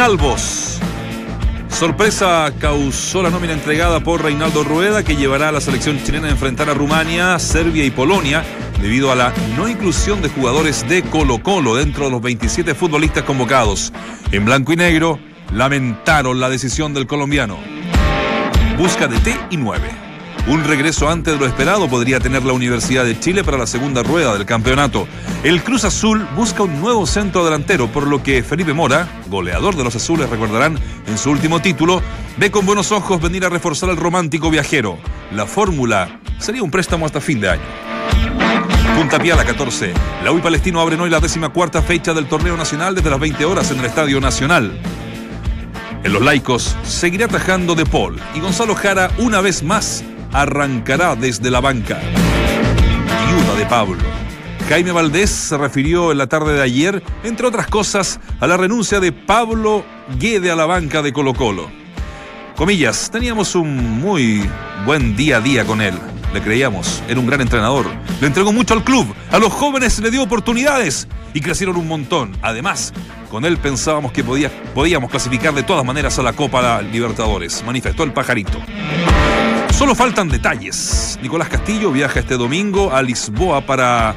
Albos. Sorpresa causó la nómina entregada por Reinaldo Rueda, que llevará a la selección chilena a enfrentar a Rumania, Serbia y Polonia, debido a la no inclusión de jugadores de Colo Colo dentro de los 27 futbolistas convocados. En blanco y negro, lamentaron la decisión del colombiano. Busca de T y 9. Un regreso antes de lo esperado podría tener la Universidad de Chile para la segunda rueda del campeonato. El Cruz Azul busca un nuevo centro delantero, por lo que Felipe Mora, goleador de los azules, recordarán en su último título, ve con buenos ojos venir a reforzar al romántico viajero. La fórmula sería un préstamo hasta fin de año. Punta Piala 14. La UI Palestino abre hoy la décima cuarta fecha del torneo nacional desde las 20 horas en el Estadio Nacional. En los laicos seguirá atajando De Paul y Gonzalo Jara una vez más arrancará desde la banca. Viuda de Pablo. Jaime Valdés se refirió en la tarde de ayer, entre otras cosas, a la renuncia de Pablo Guede a la banca de Colo Colo. Comillas, teníamos un muy buen día a día con él. Le creíamos, era un gran entrenador. Le entregó mucho al club, a los jóvenes le dio oportunidades y crecieron un montón. Además, con él pensábamos que podía, podíamos clasificar de todas maneras a la Copa Libertadores, manifestó el pajarito. Solo faltan detalles. Nicolás Castillo viaja este domingo a Lisboa para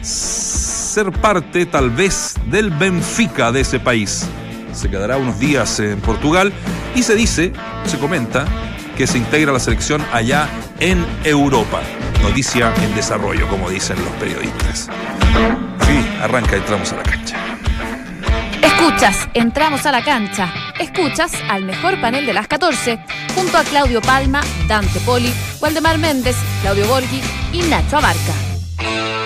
ser parte tal vez del Benfica de ese país. Se quedará unos días en Portugal y se dice, se comenta, que se integra la selección allá en Europa. Noticia en desarrollo, como dicen los periodistas. Sí, arranca, entramos a la cancha. Escuchas, entramos a la cancha. Escuchas al mejor panel de las 14, junto a Claudio Palma, Dante Poli, Waldemar Méndez, Claudio Borghi y Nacho Abarca.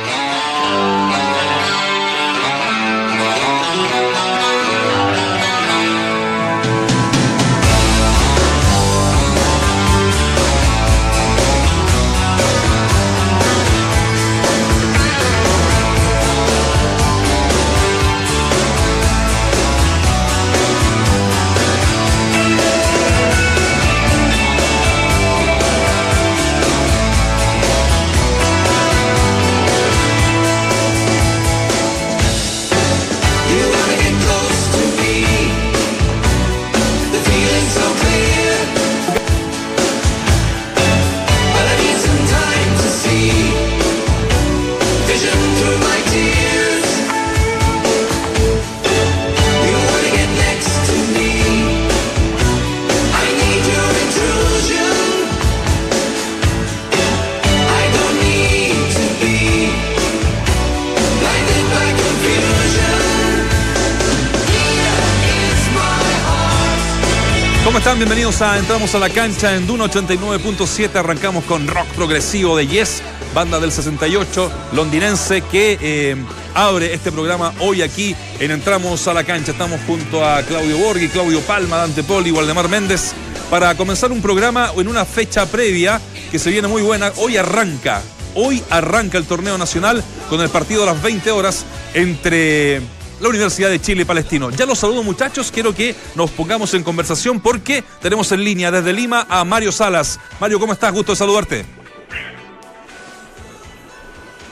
Bienvenidos a Entramos a la cancha en Duna 89.7. Arrancamos con rock progresivo de Yes, banda del 68 londinense que eh, abre este programa hoy aquí en Entramos a la cancha. Estamos junto a Claudio Borghi, Claudio Palma, Dante Poli, Waldemar Méndez para comenzar un programa en una fecha previa que se viene muy buena. Hoy arranca, hoy arranca el torneo nacional con el partido a las 20 horas entre la Universidad de Chile Palestino. Ya los saludo muchachos, quiero que nos pongamos en conversación porque tenemos en línea desde Lima a Mario Salas. Mario, ¿cómo estás? Gusto de saludarte.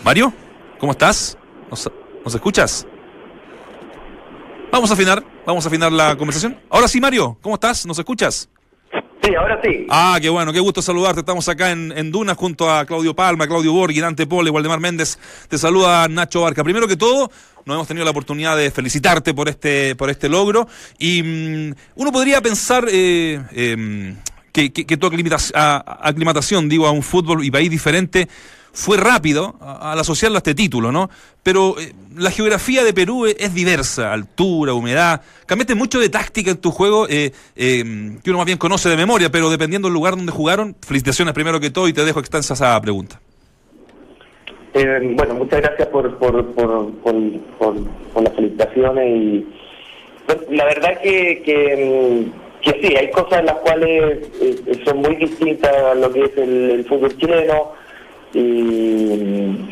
Mario, ¿cómo estás? ¿Nos, escuchas? Vamos a afinar, vamos a afinar la conversación. Ahora sí, Mario, ¿cómo estás? ¿Nos escuchas? Sí, ahora sí. Ah, qué bueno, qué gusto saludarte. Estamos acá en, Dunas junto a Claudio Palma, Claudio Borghi, Dante Pole, Waldemar Méndez. Te saluda Nacho Barca. Primero que todo, no hemos tenido la oportunidad de felicitarte por este, por este logro. Y mm, uno podría pensar eh, em, que, tu aclimatación, digo, a un fútbol y país diferente fue rápido al asociarlo a este título, ¿no? Pero eh, la geografía de Perú es, diversa, altura, humedad. Cambiaste mucho de táctica en tu juego, eh, em, que uno más bien conoce de memoria, pero dependiendo del lugar donde jugaron, felicitaciones primero que todo y te dejo extensa esa pregunta. Eh, bueno, muchas gracias por, por, por, por, las felicitaciones y pues, la verdad que, que, sí, hay cosas en las cuales eh, son muy distintas a lo que es el, fútbol chileno y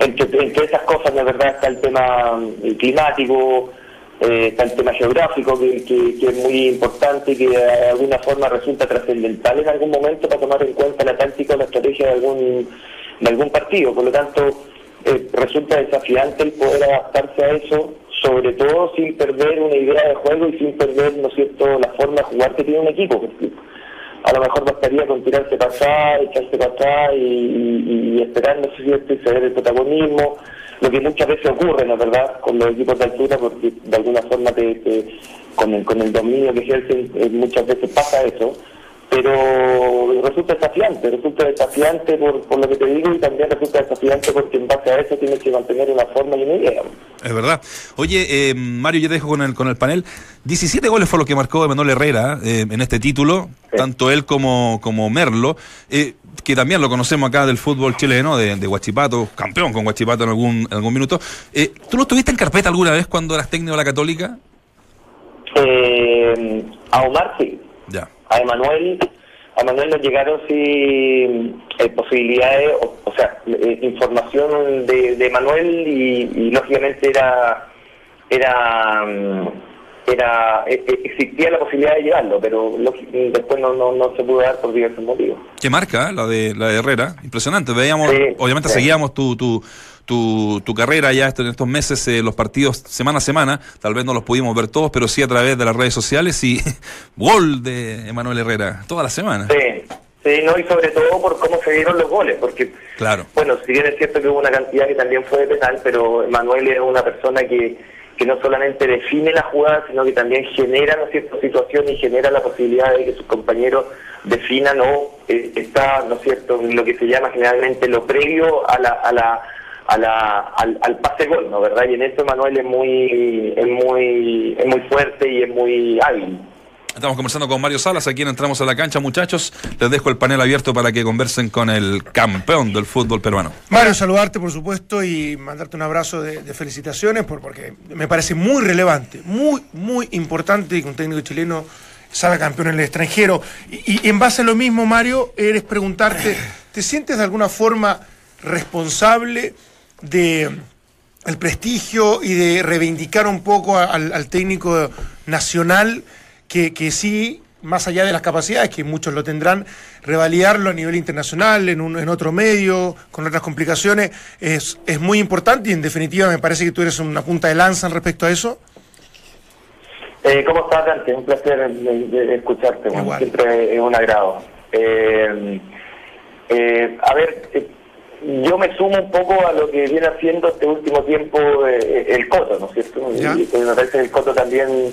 entre, entre, esas cosas la verdad está el tema eh, climático, está el tema geográfico que, es muy importante y que de alguna forma resulta trascendental en algún momento para tomar en cuenta la táctica o la estrategia de algún, de algún partido. Por lo tanto, eh, resulta desafiante el poder adaptarse a eso, sobre todo sin perder una idea de juego y sin perder, ¿no cierto?, la forma de jugar que tiene un equipo. A lo mejor bastaría con tirarse para atrás, echarse para atrás y, esperar, ¿no es y ceder el protagonismo, lo que muchas veces ocurre, ¿no verdad?, con los equipos de altura, porque de alguna forma te, con, el, con el dominio que ejercen eh, muchas veces pasa eso pero resulta desafiante, resulta desafiante por, por lo que te digo y también resulta desafiante porque en base a eso tienes que mantener una forma y una idea. Es verdad. Oye, eh, Mario, yo te dejo con el, con el panel. 17 goles fue lo que marcó Emanuel Herrera eh, en este título, tanto él como, como Merlo, eh, que también lo conocemos acá del fútbol chileno, de, de Guachipato, campeón con Guachipato en algún, en algún minuto. ¿Tú lo tuviste en carpeta alguna vez cuando eras técnico de la Católica? a Omar sí. Ya a Emanuel a Manuel nos llegaron sí eh, posibilidades, o, sea, eh, información de, de Manuel y, lógicamente era era mm, era e, e, existía la posibilidad de llevarlo, pero después no, no, no, se pudo dar por diversos motivos. Qué marca la de la de Herrera, impresionante. Veíamos, obviamente seguíamos tu, tu tu, tu carrera ya en estos meses, eh, los partidos semana a semana, tal vez no los pudimos ver todos, pero sí a través de las redes sociales y gol de Emanuel Herrera, toda la semana. Sí. Sí, no, y sobre todo por cómo se dieron los goles, porque, claro. bueno, si bien es cierto que hubo una cantidad que también fue de penal, pero Emanuel es una persona que, que no solamente define la jugada, sino que también genera ¿no cierto? situación y genera la posibilidad de que sus compañeros definan o eh, está, ¿no es cierto?, lo que se llama generalmente lo previo a la, a la a la, al, al, pase gol, ¿no? ¿Verdad? Y en eso Manuel es muy, es muy, es muy fuerte y es muy hábil. Estamos conversando con Mario Salas, aquí entramos a la cancha, muchachos. Les dejo el panel abierto para que conversen con el campeón del fútbol peruano. Mario, saludarte, por supuesto, y mandarte un abrazo de, felicitaciones, por, porque me parece muy relevante, muy, muy importante que un técnico chileno salga campeón en el extranjero. Y, y en base a lo mismo, Mario, eres preguntarte, ¿te sientes de alguna forma responsable? De el prestigio y de reivindicar un poco al, técnico nacional que, que, sí, más allá de las capacidades, que muchos lo tendrán, revaliarlo a nivel internacional, en, un, en otro medio, con otras complicaciones, es, es muy importante y en definitiva me parece que tú eres una punta de lanza en respecto a eso. Eh, ¿Cómo estás, Dante? Un placer escucharte, siempre es un agrado. Eh, eh, a ver, yo me sumo un poco a lo que viene haciendo este último tiempo eh, el Coto, ¿no es cierto? Y, me parece que el Coto también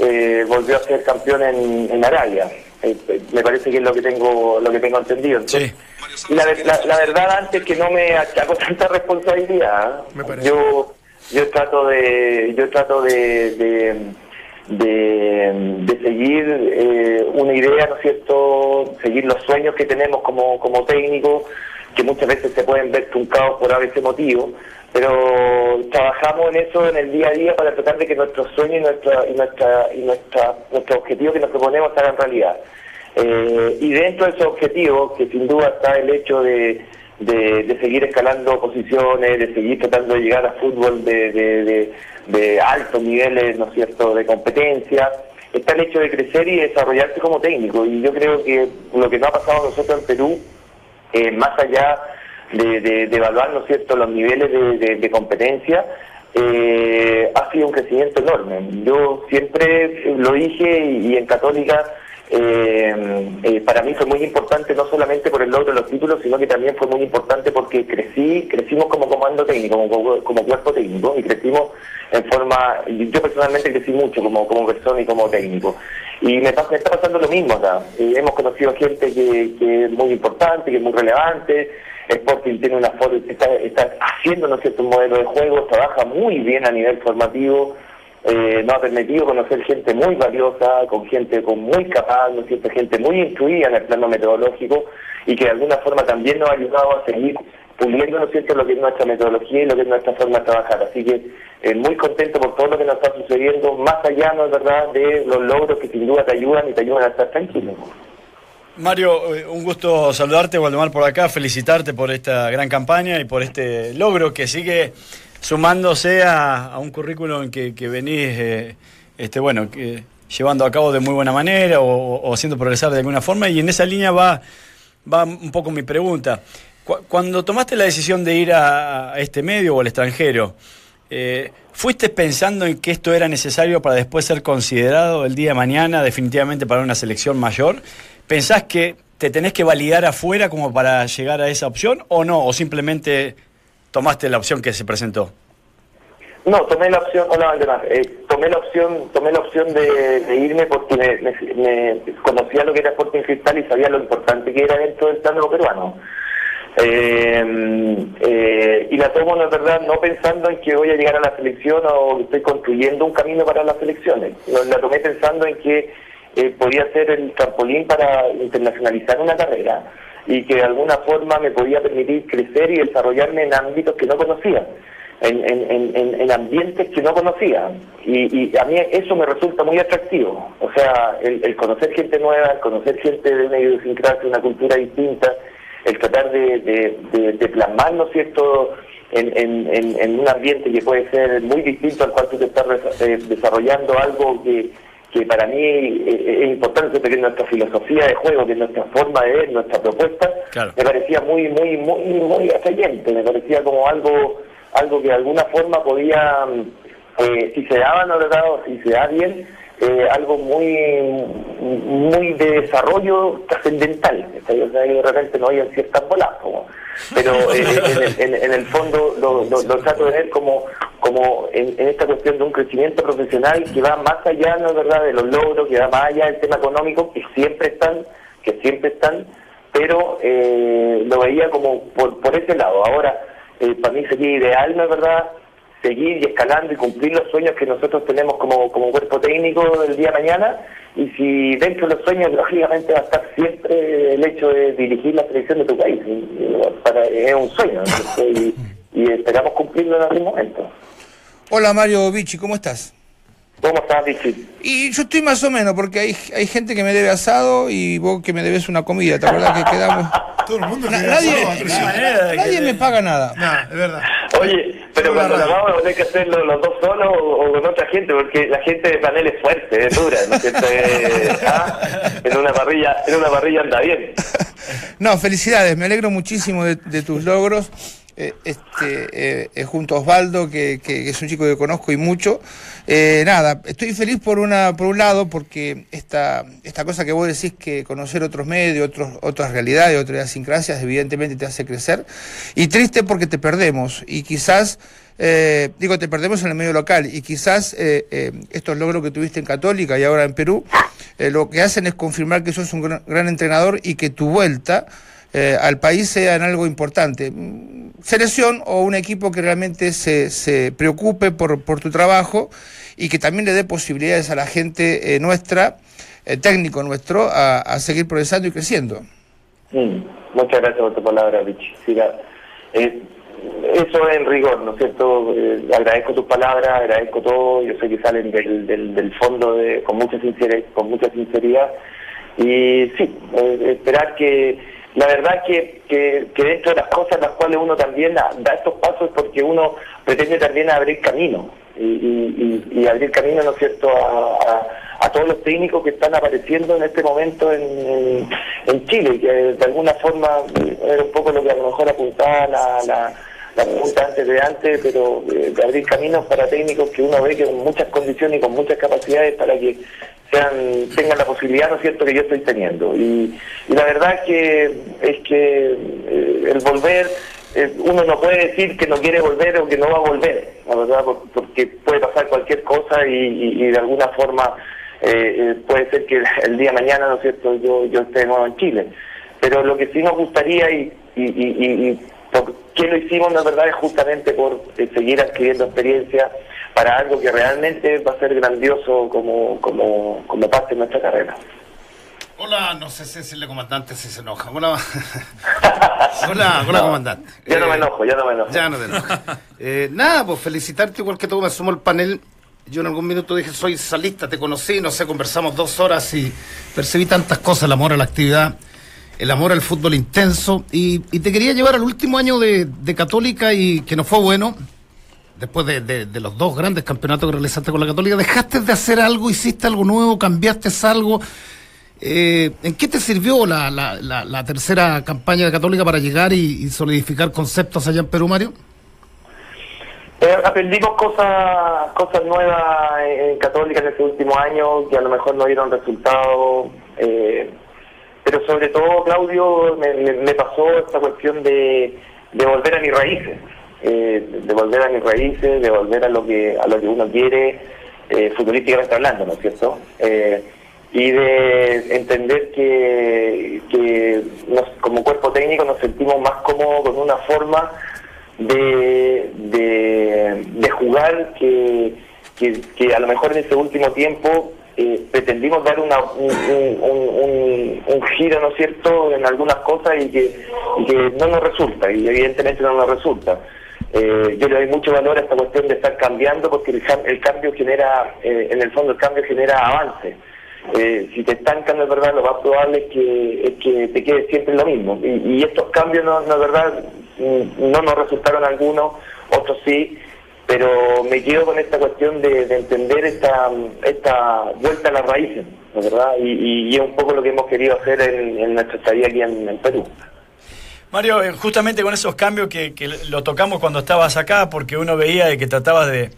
eh, volvió a ser campeón en, en Arabia. Eh, me parece que es lo que tengo lo que tengo entendido. sí. la, la, verdad antes que no me achaco tanta responsabilidad. yo yo trato de yo trato de, de de, seguir una idea, ¿no es cierto? Seguir los sueños que tenemos como, como técnico, que muchas veces se pueden ver truncados por a veces motivo, pero trabajamos en eso en el día a día para tratar de que nuestros sueños y nuestra y nuestra y nuestra nuestros objetivos que nos proponemos se hagan realidad. Eh, y dentro de esos objetivos, que sin duda está el hecho de, de, seguir escalando posiciones, de seguir tratando de llegar a fútbol de, de, altos niveles, ¿no es cierto?, de competencia, está el hecho de crecer y desarrollarse como técnico. Y yo creo que lo que no ha pasado nosotros en Perú eh, más allá de, evaluar, ¿no cierto?, los niveles de, competencia, eh, ha sido un crecimiento enorme. Yo siempre lo dije y, en Católica eh, para mí fue muy importante no solamente por el logro de los títulos, sino que también fue muy importante porque crecí, crecimos como comando técnico, como, cuerpo técnico, y crecimos en forma, yo personalmente crecí mucho como, como persona y como técnico. Y me, está pasando lo mismo acá. hemos conocido gente que, es muy importante, que es muy relevante. Sporting tiene una forma, está, está haciendo ¿no cierto? un modelo de juego, trabaja muy bien a nivel formativo. Eh, nos ha permitido conocer gente muy valiosa, con gente con muy capaz, ¿no cierto? gente muy instruida en el plano metodológico y que de alguna forma también nos ha ayudado a seguir puliendo ¿no cierto? lo que es nuestra metodología y lo que es nuestra forma de trabajar. Así que eh, muy contento por todo lo que nos está sucediendo, más allá, ¿no es verdad?, de los logros que sin duda te ayudan y te ayudan a estar tranquilo. Mario, eh, un gusto saludarte, Waldemar, por acá, felicitarte por esta gran campaña y por este logro que sigue sumándose a, un currículum que, que venís, eh, este, bueno, que, llevando a cabo de muy buena manera o, haciendo progresar de alguna forma. Y en esa línea va, va un poco mi pregunta. Cuando tomaste la decisión de ir a, este medio o al extranjero, Eh, ¿Fuiste pensando en que esto era necesario para después ser considerado el día de mañana definitivamente para una selección mayor? ¿Pensás que te tenés que validar afuera como para llegar a esa opción o no? ¿O simplemente tomaste la opción que se presentó? No, tomé la opción, hola eh, tomé la opción, tomé la opción de, irme porque me, conocía lo que era Sporting Cristal y sabía lo importante que era dentro del plano peruano. Eh, eh, y la tomo, la verdad, no pensando en que voy a llegar a la selección o estoy construyendo un camino para las selecciones. La tomé pensando en que eh, podía ser el trampolín para internacionalizar una carrera y que de alguna forma me podía permitir crecer y desarrollarme en ámbitos que no conocía, en, ambientes que no conocía. Y, a mí eso me resulta muy atractivo. O sea, el, conocer gente nueva, el conocer gente de una idiosincrasia, una cultura distinta, el tratar de, de, plasmar, ¿no cierto?, en, un ambiente que puede ser muy distinto al cual tú te estás eh, desarrollando algo que que para mí eh, es importante porque nuestra filosofía de juego, que nuestra forma de ver, nuestra propuesta, me parecía muy, muy, muy, muy atrayente, me parecía como algo, algo que de alguna forma podía, eh, si se daba no si se da bien, eh, algo muy muy de desarrollo trascendental. O sea, de repente no hay ciertas bolas, pero eh, en, el, fondo lo, trato de ver como como en, esta cuestión de un crecimiento profesional que va más allá, no es verdad, de los logros, que va más allá del tema económico, que siempre están, que siempre están, pero eh, lo veía como por, por ese lado. Ahora, para mí sería ideal, no es verdad, seguir y escalando y cumplir los sueños que nosotros tenemos como, como cuerpo técnico del día de mañana. Y si dentro de los sueños, lógicamente, va a estar siempre el hecho de dirigir la selección de tu país. Para, es un sueño y, y, esperamos cumplirlo en algún momento. Hola Mario Vichy, ¿cómo estás? ¿Cómo estás, Vichy? Y yo estoy más o menos, porque hay, hay gente que me debe asado y vos que me debes una comida. ¿Te acuerdas que quedamos? Todo el mundo Nadie, nadie me paga nada. No, es verdad. Oye, pero cuando la vamos a tener que hacerlo los dos solos o, con otra gente, porque la gente de panel es fuerte, es dura, ¿no? ¿ah? En una parrilla, en una parrilla anda bien. No, felicidades, me alegro muchísimo de, tus logros. Eh, este, eh, eh, junto a Osvaldo, que, que, es un chico que conozco y mucho. nada, estoy feliz por una por un lado, porque esta, esta cosa que vos decís que conocer otros medios, otros, otras realidades, otras idiosincrasias, evidentemente te hace crecer. Y triste porque te perdemos. Y quizás eh, digo, te perdemos en el medio local y quizás eh, eh, estos logros que tuviste en Católica y ahora en Perú, lo que hacen es confirmar que sos un gran, entrenador y que tu vuelta al país sea en algo importante. Selección o un equipo que realmente se, se preocupe por, por, tu trabajo y que también le dé posibilidades a la gente nuestra, técnico nuestro, a, seguir progresando y creciendo. Mm, muchas gracias por tu palabra, Vichy eso en rigor, ¿no es cierto? Eh, agradezco tus palabras, agradezco todo, yo sé que salen del, del, fondo de, con, mucha sinceridad, con mucha sinceridad. Y sí, eh, esperar que, la verdad que, que, dentro de las cosas las cuales uno también da, estos pasos porque uno pretende también abrir camino y, abrir camino, ¿no es cierto?, a, a, todos los técnicos que están apareciendo en este momento en, en, Chile, que de alguna forma era un poco lo que a lo mejor apuntaba la la pregunta antes de antes, pero eh, de abrir caminos para técnicos que uno ve que con muchas condiciones y con muchas capacidades para que sean tengan la posibilidad, ¿no es cierto?, que yo estoy teniendo. Y, la verdad que, es que eh, el volver, eh, uno no puede decir que no quiere volver o que no va a volver, la verdad, porque puede pasar cualquier cosa y, de alguna forma puede ser que el día mañana, ¿no es cierto?, yo, yo esté de nuevo en Chile. Pero lo que sí nos gustaría y, y ¿Por qué lo hicimos? La verdad es justamente por eh, seguir adquiriendo experiencia para algo que realmente va a ser grandioso como, como, como parte de nuestra carrera. Hola, no sé si el comandante si se enoja. Hola, hola, hola comandante. Ya no me eh, enojo, ya no me enojo. Ya no te enojo. Eh, nada, pues felicitarte igual que tú, me sumo al panel. Yo en algún minuto dije, soy salista, te conocí, no sé, conversamos dos horas y percibí tantas cosas, el amor a la actividad el amor al fútbol intenso. Y, te quería llevar al último año de, Católica y que no fue bueno. Después de, los dos grandes campeonatos que realizaste con la Católica, ¿dejaste de hacer algo? ¿Hiciste algo nuevo? ¿Cambiaste algo? Eh, ¿En qué te sirvió la, la, tercera campaña de Católica para llegar y, solidificar conceptos allá en Perú, Mario? Eh, aprendimos cosas cosas nuevas en Católica en este último año que a lo mejor no dieron resultados, eh, pero sobre todo, Claudio, me, me- pasó esta cuestión de, volver a mis raíces, eh, de volver a mis raíces, de volver a lo que a lo que uno quiere, eh, futbolísticamente hablando, ¿no es cierto? Eh, y de entender que, que como cuerpo técnico nos sentimos más cómodos con una forma de, de, jugar que, que a lo mejor en ese último tiempo eh, pretendimos dar una, un, giro, ¿no cierto?, en algunas cosas y que, y que no nos resulta, y evidentemente no nos resulta. Eh, yo le doy mucho valor a esta cuestión de estar cambiando porque el, el cambio genera, eh, en el fondo el cambio genera avance. Eh, si te estancan, es verdad, lo más probable es que, es que te quede siempre lo mismo. Y, estos cambios, no, no verdad, mm, no nos resultaron algunos, otros sí, pero me quedo con esta cuestión de, de entender esta, esta vuelta a las raíces, ¿no verdad? Y, y- es un poco lo que hemos querido hacer en, nuestra estadía aquí en, en Perú. Mario, eh, justamente con esos cambios que, que lo tocamos cuando estabas acá, porque uno veía de que tratabas de,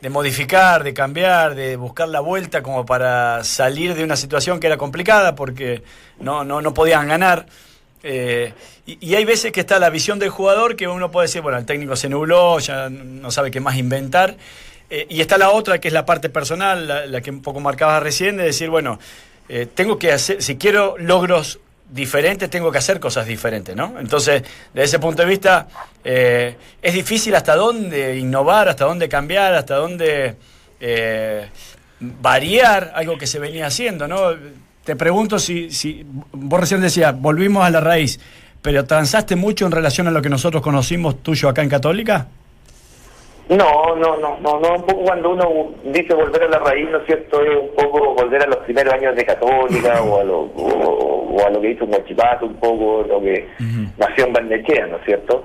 de modificar, de cambiar, de buscar la vuelta como para salir de una situación que era complicada porque no, no, no podían ganar. Eh, y, hay veces que está la visión del jugador que uno puede decir, bueno, el técnico se nubló, ya no sabe qué más inventar. Eh, y está la otra, que es la parte personal, la, que un poco marcabas recién, de decir, bueno, eh, tengo que hacer, si quiero logros diferentes, tengo que hacer cosas diferentes, ¿no? Entonces, desde ese punto de vista, es difícil hasta dónde innovar, hasta dónde cambiar, hasta dónde variar algo que se venía haciendo, ¿no? Te pregunto si, si vos recién decías, volvimos a la raíz, pero ¿transaste mucho en relación a lo que nosotros conocimos tuyo acá en Católica? No, no, no, no, no, un poco cuando uno dice volver a la raíz, ¿no es cierto? Es un poco volver a los primeros años de Católica o, a lo, o, o a lo que hizo Mochipato, un poco lo que nació en Barnechea, ¿no es cierto?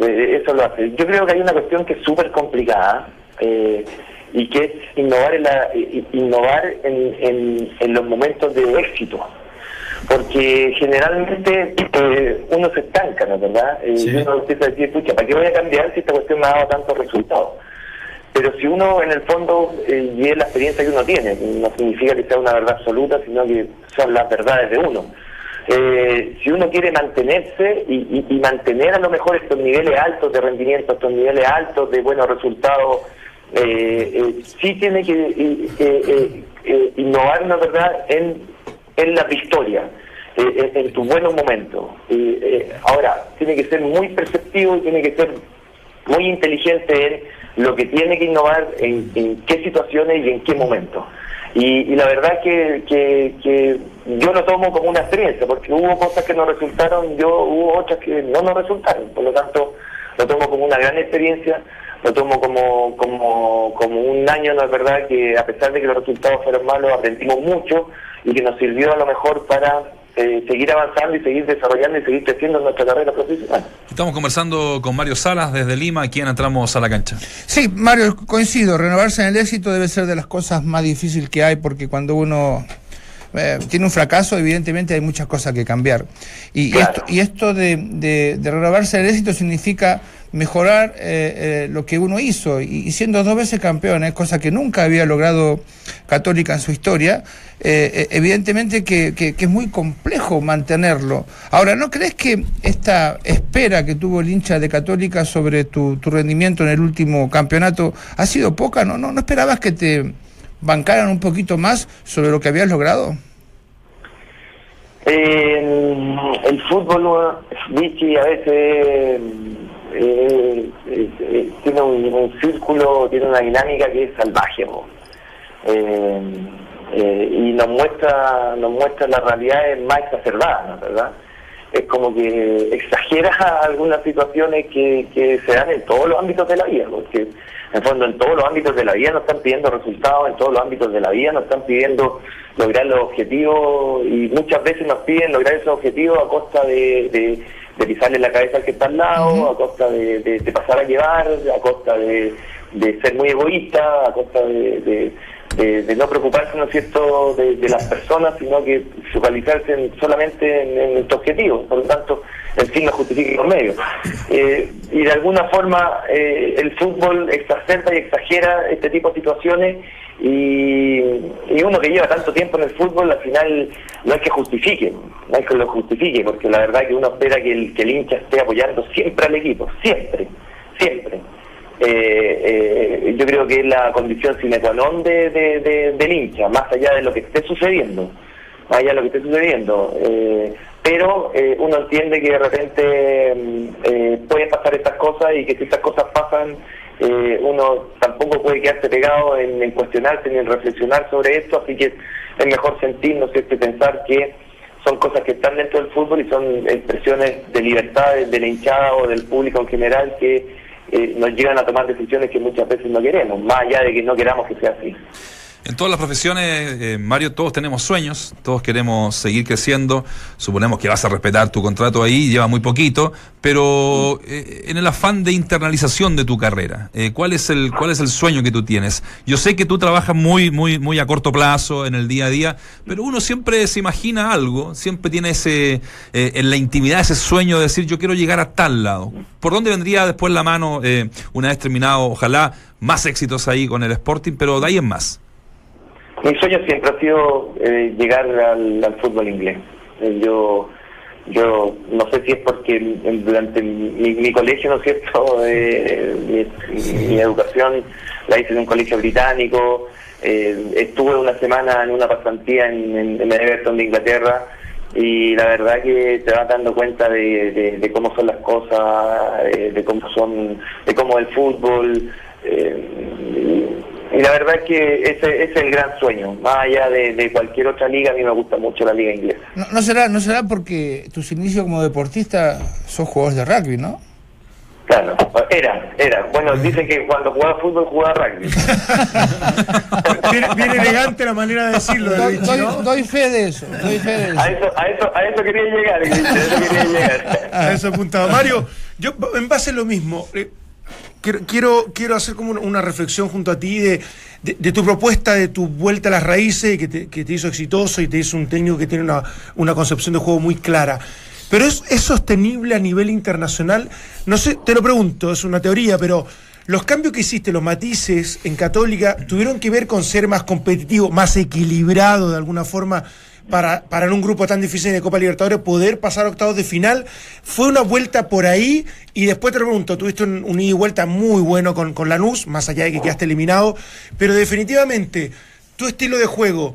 Eh, eso lo hace. Yo creo que hay una cuestión que es súper complicada eh, y que es innovar en, la, innovar en, en, en los momentos de éxito. Porque generalmente eh, uno se estanca, ¿no es verdad? Eh, Sí. y uno empieza a decir, pucha, ¿para qué voy a cambiar si esta cuestión me ha dado tantos resultados? Pero si uno en el fondo, eh, y es la experiencia que uno tiene, no significa que sea una verdad absoluta, sino que son las verdades de uno. Eh, si uno quiere mantenerse y, y- y mantener a lo mejor estos niveles altos de rendimiento, estos niveles altos de buenos resultados, eh, eh, sí tiene que eh, eh, innovar, ¿no es verdad?, en, en la victoria, en, en tus buenos momentos. Eh, eh, ahora, tiene que ser muy perceptivo y tiene que ser muy inteligente en lo que tiene que innovar, en, qué situaciones y en qué momentos. Y, y la verdad que, que, que yo lo tomo como una experiencia, porque hubo cosas que no resultaron, yo hubo otras que no nos resultaron. Por lo tanto, lo tomo como una gran experiencia, lo tomo como, como, como un año, ¿no es verdad? Que a pesar de que los resultados fueron malos, aprendimos mucho y que nos sirvió a lo mejor para eh, seguir avanzando y seguir desarrollando y seguir creciendo en nuestra carrera profesional. Estamos conversando con Mario Salas desde Lima, aquí en Entramos a la Cancha. Sí, Mario, coincido. Renovarse en el éxito debe ser de las cosas más difíciles que hay porque cuando uno eh, tiene un fracaso, evidentemente hay muchas cosas que cambiar. Y, esto, y esto de, de- de renovarse en el éxito significa mejorar eh, eh, lo que uno hizo. Y, siendo dos veces campeón, es cosa que nunca había logrado Católica en su historia, eh, eh, evidentemente que, que- es muy complejo mantenerlo. Ahora, ¿no crees que esta espera que tuvo el hincha de Católica sobre tu, tu rendimiento en el último campeonato ha sido poca? ¿No, no, ¿No esperabas que te bancaran un poquito más sobre lo que habías logrado? Eh, el fútbol, Vichy, a veces eh, eh, eh, tiene un, círculo, tiene una dinámica que es salvaje. Eh, y nos muestra nos muestra las realidades más exacerbadas. ¿verdad? Es como que exagera algunas situaciones que, que se dan en todos los ámbitos de la vida, porque en fondo en todos los ámbitos de la vida nos están pidiendo resultados, en todos los ámbitos de la vida nos están pidiendo lograr los objetivos y muchas veces nos piden lograr esos objetivos a costa de, de pisarle la cabeza al que está al lado, a costa de, de- de pasar a llevar, a costa de, de ser muy egoísta, a costa de, de- no preocuparse, ¿no es cierto?, de, las personas, sino que focalizarse en- solamente en, en tu objetivo. Por lo tanto, el fin no justifique los medios. Eh, y de alguna forma eh, el fútbol exacerba y exagera este tipo de situaciones y, uno que lleva tanto tiempo en el fútbol al final no es que justifique, no es que lo justifique, porque la verdad que uno espera que el, que el hincha esté apoyando siempre al equipo, siempre, siempre. Eh, yo creo que es la condición sine qua non de, de, del hincha, más allá de lo que esté sucediendo, más allá de lo que esté sucediendo. Eh, pero eh, uno entiende que de repente mm, eh, pueden pasar estas cosas y que si estas cosas pasan, eh, uno tampoco puede quedarse pegado en, cuestionarse ni en reflexionar sobre esto, así que es mejor sentirnos y pensar que son cosas que están dentro del fútbol y son expresiones de libertad de la hinchada o del público en general que nos llegan a tomar decisiones que muchas veces no queremos, más allá de que no queramos que sea así. En todas las profesiones, eh, Mario, todos tenemos sueños, todos queremos seguir creciendo. Suponemos que vas a respetar tu contrato ahí, lleva muy poquito, pero eh, en el afán de internalización de tu carrera, eh, ¿cuál es el cuál es el sueño que tú tienes? Yo sé que tú trabajas muy muy muy a corto plazo en el día a día, pero uno siempre se imagina algo, siempre tiene ese en la intimidad ese sueño de decir yo quiero llegar a tal lado. ¿Por dónde vendría después la mano una vez terminado, ojalá más éxitos ahí con el Sporting, pero de ahí en más? Mi sueño siempre ha sido eh, llegar al, fútbol inglés. Eh, yo yo no sé si es porque durante mi, colegio, ¿no es cierto?, eh, mi, educación la hice en un colegio británico, estuve una semana en una pasantía en, en, Everton de Inglaterra y la verdad que te vas dando cuenta de, cómo son las cosas, de cómo son, de cómo el fútbol. Y la verdad es que ese, es el gran sueño. Más allá de, cualquier otra liga, a mí me gusta mucho la liga inglesa. No, será no será porque tus inicios como deportista son jugadores de rugby, ¿no? Claro, era, era. Bueno, dicen que cuando jugaba fútbol jugaba rugby. bien, elegante la manera de decirlo. Doy, doy, fe de eso, doy fe de eso. A eso, a eso, a eso quería llegar, a eso quería llegar. A eso apuntaba. Mario, yo en base a lo mismo, eh, quiero, quiero hacer como una reflexión junto a ti de, de, tu propuesta, de tu vuelta a las raíces, que te, que te hizo exitoso y te hizo un técnico que tiene una, una concepción de juego muy clara. Pero es, es sostenible a nivel internacional. No sé, te lo pregunto, es una teoría, pero los cambios que hiciste, los matices en Católica, tuvieron que ver con ser más competitivo, más equilibrado de alguna forma para, para en un grupo tan difícil de Copa Libertadores poder pasar a octavos de final. Fue una vuelta por ahí y después te pregunto, tuviste un, ida y vuelta muy bueno con, con Lanús, más allá de que quedaste eliminado, pero definitivamente tu estilo de juego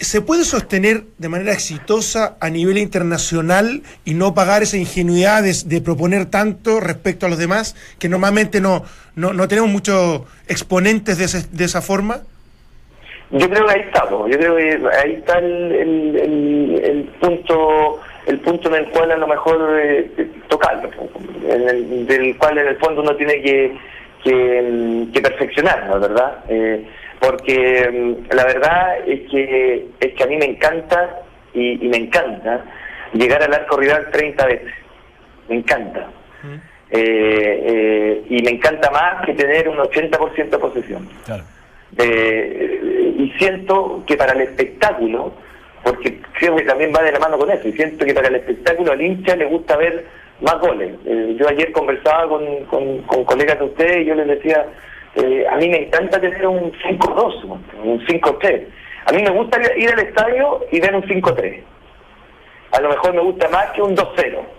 ¿Se puede sostener de manera exitosa a nivel internacional y no pagar esa ingenuidad de, proponer tanto respecto a los demás, que normalmente no, no, no tenemos muchos exponentes de, de esa forma? Yo creo que ahí estamos, yo creo que ahí está el, el, punto el punto en el cual a lo mejor eh, tocarlo, en el, del cual en el fondo uno tiene que, que, que perfeccionarlo, ¿verdad? Eh, porque mm, la verdad es que es que a mí me encanta y, me encanta llegar al arco rival 30 veces, me encanta. Eh, y me encanta más que tener un 80% de posesión. Claro. Eh, y siento que para el espectáculo, porque creo que también va de la mano con eso, y siento que para el espectáculo al hincha le gusta ver más goles. Eh, yo ayer conversaba con, con, colegas de ustedes y yo les decía, eh, a mí me encanta tener un 5-2, un 5-3. A mí me gusta ir al estadio y ver un 5-3. A lo mejor me gusta más que un 2-0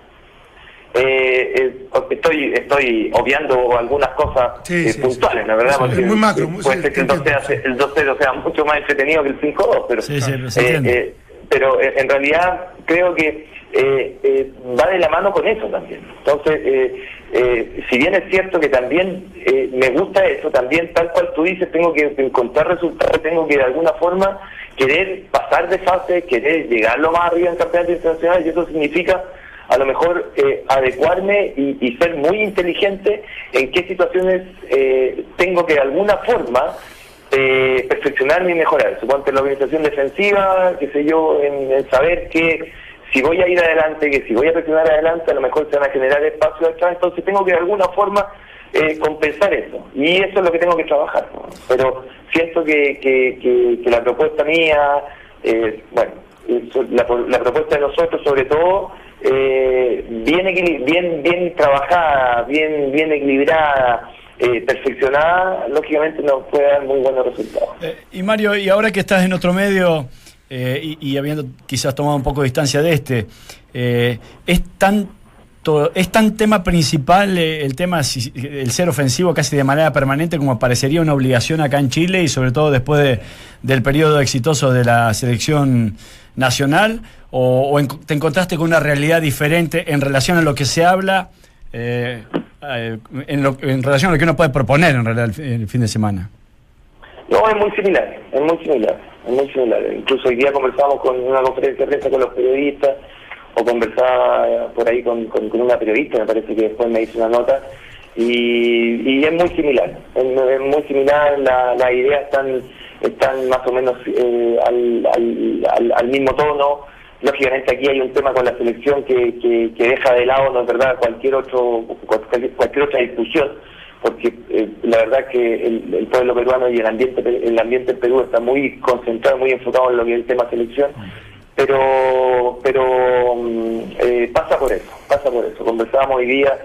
eh, eh estoy estoy obviando algunas cosas eh, puntuales, la verdad, porque muy macro, puede ser que el 2-0 sea mucho más entretenido que el 5-2, pero, eh, eh, pero en realidad creo que va de la mano con eso también. Entonces, si bien es cierto que también me gusta eso, también tal cual tú dices, tengo que encontrar resultados, tengo que de alguna forma querer pasar de fase, querer llegar lo más arriba en campeonatos internacionales, y eso significa a lo mejor eh, adecuarme y, ser muy inteligente en qué situaciones eh, tengo que de alguna forma eh, perfeccionarme y mejorar. Suponte la organización defensiva, qué sé yo, en, saber que si voy a ir adelante, que si voy a presionar adelante, a lo mejor se van a generar espacios atrás, entonces tengo que de alguna forma compensar eso. Y eso es lo que tengo que trabajar. Pero siento que, que, la propuesta mía, bueno, la, la propuesta de nosotros sobre todo eh, bien, bien, bien trabajada, bien, bien equilibrada, eh, perfeccionada, lógicamente nos puede dar muy buenos resultados. Eh, y Mario, y ahora que estás en otro medio y, y, habiendo quizás tomado un poco de distancia de este, ¿es tan ¿Es tan tema principal eh, el tema el ser ofensivo casi de manera permanente como parecería una obligación acá en Chile y sobre todo después del periodo exitoso de la selección nacional? ¿O, te encontraste con una realidad diferente en relación a lo que se habla, eh, eh, en, relación a lo que uno puede proponer en realidad el, fin de semana? No, es muy similar, es muy similar, es muy similar. Incluso hoy día conversamos con una conferencia de prensa con los periodistas o conversaba por ahí con, una periodista, me parece que después me hizo una nota, y, es muy similar, es, muy similar, las la ideas están, están más o menos eh, al, al, mismo tono, lógicamente aquí hay un tema con la selección que, que, deja de lado, no es verdad, cualquier otro cualquier, otra discusión, porque eh, la verdad que el, pueblo peruano y el ambiente el ambiente en Perú está muy concentrado, muy enfocado en lo que es el tema selección pero pero mm, eh, pasa por eso, pasa por eso. Conversábamos hoy día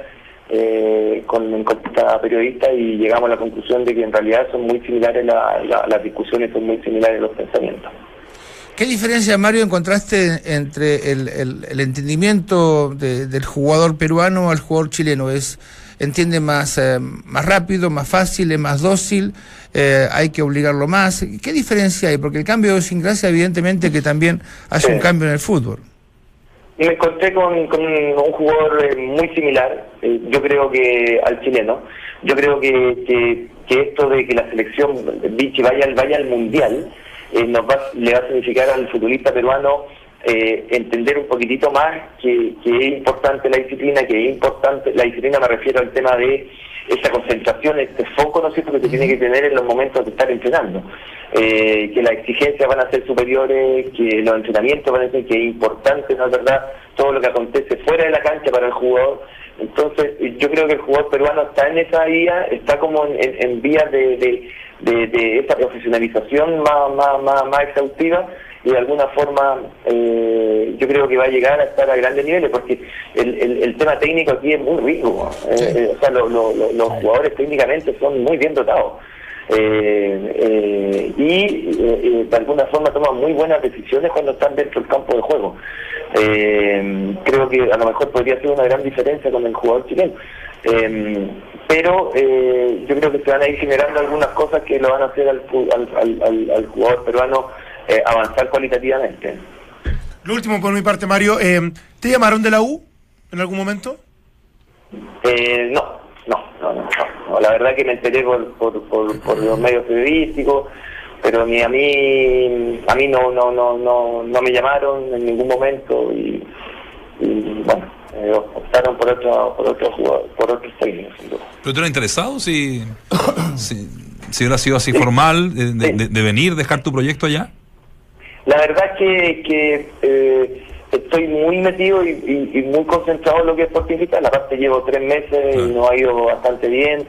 eh, con, esta periodista y llegamos a la conclusión de que en realidad son muy similares las discusiones, son muy similares los pensamientos. ¿Qué diferencia, Mario, encontraste entre el, el, entendimiento del jugador peruano al jugador chileno? ¿Es entiende más, eh, más rápido, más fácil, es más dócil? Eh, hay que obligarlo más. ¿Qué diferencia hay? Porque el cambio sin gracia evidentemente que también hace un cambio en el fútbol. Me encontré con, un jugador eh, muy similar, eh, yo creo que al chileno. Yo creo que, que, esto de que la selección Vichy vaya, vaya al mundial nos va, le va a significar al futbolista peruano entender un poquitito más que, que es importante la disciplina, que es importante, la disciplina me refiero al tema de esa concentración, este foco, ¿no es cierto?, que se tiene que tener en los momentos de estar entrenando. Eh, que las exigencias van a ser superiores, que los entrenamientos van a ser que es importante, ¿no es verdad?, todo lo que acontece fuera de la cancha para el jugador. Entonces, yo creo que el jugador peruano está en esa vía, está como en, en, vías de, de, de, de, esa profesionalización más, más, más, más exhaustiva y de alguna forma eh, yo creo que va a llegar a estar a grandes niveles porque el, el, tema técnico aquí es muy rico. Eh, eh, o sea, los jugadores técnicamente son muy bien dotados. Y de alguna forma toman muy buenas decisiones cuando están dentro del campo de juego. creo que a lo mejor podría ser una gran diferencia con el jugador chileno. pero yo creo que se van a ir generando algunas cosas que lo van a hacer al, al, al jugador peruano eh, avanzar cualitativamente. Lo último por mi parte, Mario, eh, ¿te llamaron de la U en algún momento? Eh, no, no, no, no, La verdad que me enteré por, por, por, los medios periodísticos, pero ni a mí, a mí no, no, no, no, no me llamaron en ningún momento y, bueno, optaron por otro, por otro por otros técnicos. ¿Pero te lo interesado si, si, si hubiera sido así formal de, de venir, dejar tu proyecto allá? La verdad que, que eh, estoy muy metido y, muy concentrado en lo que es Sporting La parte llevo tres meses y nos ha ido bastante bien.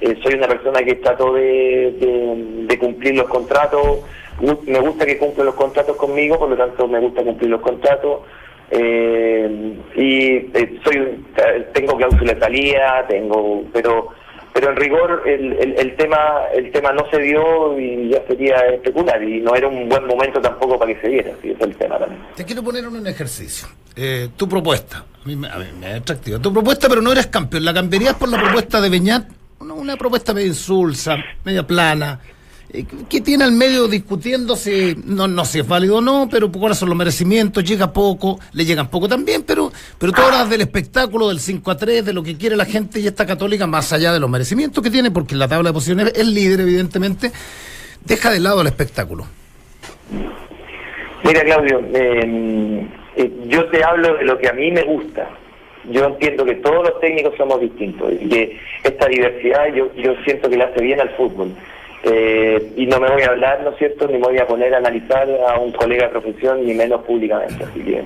Eh, soy una persona que trato de, de, cumplir los contratos. Me gusta que cumplan los contratos conmigo, por lo tanto me gusta cumplir los contratos. Eh, y soy tengo cláusula de salida, tengo, pero pero en rigor el, el, tema el tema no se dio y ya sería especular y no era un buen momento tampoco para que se diera, así es el tema también. Te quiero poner un ejercicio. Eh, tu propuesta, a mí, me, a es atractiva. Tu propuesta, pero no eres campeón. ¿La cambiarías por la propuesta de Beñat? Una, una propuesta medio insulsa, media plana, eh, ¿Qué tiene al medio discutiendo si, no, no si es válido o no, pero cuáles son los merecimientos? Llega poco, le llegan poco también, pero, pero tú hablas del espectáculo, del 5 a 3, de lo que quiere la gente y esta católica, más allá de los merecimientos que tiene, porque en la tabla de posiciones es líder, evidentemente, deja de lado el espectáculo. Mira, Claudio, em, eh, yo te hablo de lo que a mí me gusta. Yo entiendo que todos los técnicos somos distintos y que esta diversidad yo, yo siento que le hace bien al fútbol. Eh, y no me voy a hablar, ¿no es cierto?, ni me voy a poner a analizar a un colega de profesión, ni menos públicamente. Así que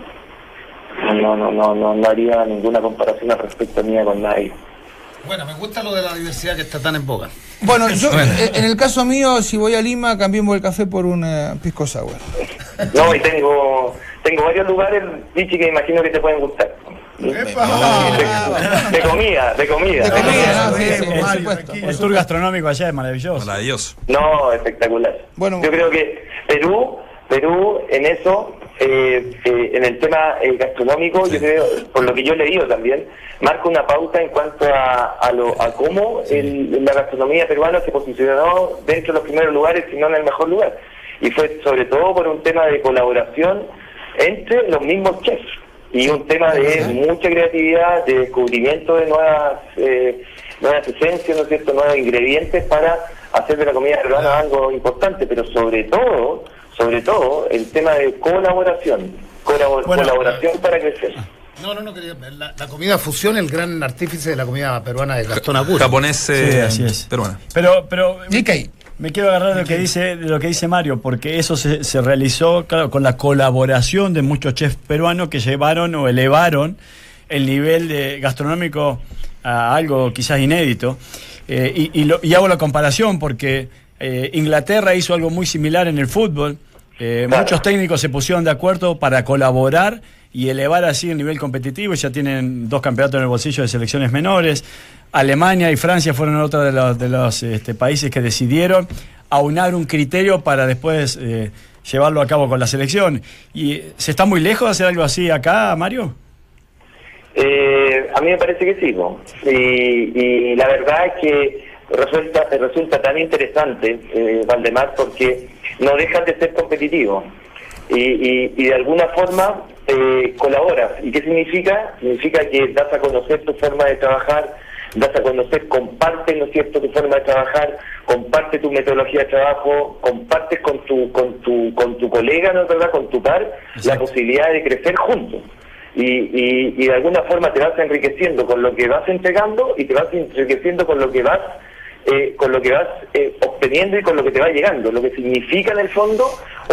no, no, no, no, no haría ninguna comparación al respecto mía con nadie. Bueno, me gusta lo de la diversidad que está tan en boga. Bueno, yo, eh, en el caso mío, si voy a Lima, cambiemos el café por un pisco sour. No, y tengo tengo varios lugares, Vichy, que imagino que te pueden gustar. De, de comida, de comida. De comida, ¿no? Sí, Bien, sí, por Mario, supuesto. tranquilo. El tour gastronómico allá es maravilloso. Maravilloso. No, espectacular. Bueno. Yo creo que Perú, Perú en eso, eh, eh, en el tema eh, gastronómico, yo creo, por lo que yo he leído también, marca una pauta en cuanto a, a, lo, a cómo el- la gastronomía peruana se posicionó dentro de los primeros lugares, si no en el mejor lugar. Y fue sobre todo por un tema de colaboración entre los mismos chefs y un tema de mucha creatividad, de descubrimiento de nuevas eh, nuevas esencias, ¿no es cierto?, nuevos ingredientes para hacer de la comida peruana algo importante, pero sobre todo, sobre todo, el tema de colaboración, colabor- Bueno, colaboración para crecer. No, no, no, quería. La, la comida fusión, el gran artífice de la comida peruana de Gastón Agur. Japonés, eh, Sí, así es. peruana. Pero, pero Nikkei. Me quiero agarrar de lo que dice, de lo que dice Mario, porque eso se, se realizó, claro, con la colaboración de muchos chefs peruanos que llevaron o elevaron el nivel de gastronómico a algo quizás inédito. Eh, y, y lo- y hago la comparación porque eh, Inglaterra hizo algo muy similar en el fútbol. Eh, Claro. Muchos técnicos se pusieron de acuerdo para colaborar y elevar así el nivel competitivo. Ya tienen dos campeonatos en el bolsillo de selecciones menores. Alemania y Francia fueron otros de los, de los este, países que decidieron aunar un criterio para después eh, llevarlo a cabo con la selección. ¿Y se está muy lejos de hacer algo así acá, Mario? Eh, a mí me parece que sí, y, la verdad es que resulta, resulta tan interesante, eh, Valdemar, porque no dejas de ser competitivo y, y- y de alguna forma eh, colaboras. ¿Y qué significa? Significa que das a conocer tu forma de trabajar, das a conocer, compartes, ¿no es cierto?, tu forma de trabajar, comparte tu metodología de trabajo, compartes con tu, con tu, con tu colega, ¿no es verdad?, con tu par, la posibilidad de crecer juntos y, y, y de alguna forma te vas enriqueciendo con lo que vas entregando y te vas enriqueciendo con lo que vas eh, con lo que vas eh, obteniendo y con lo que te va llegando, lo que significa en el fondo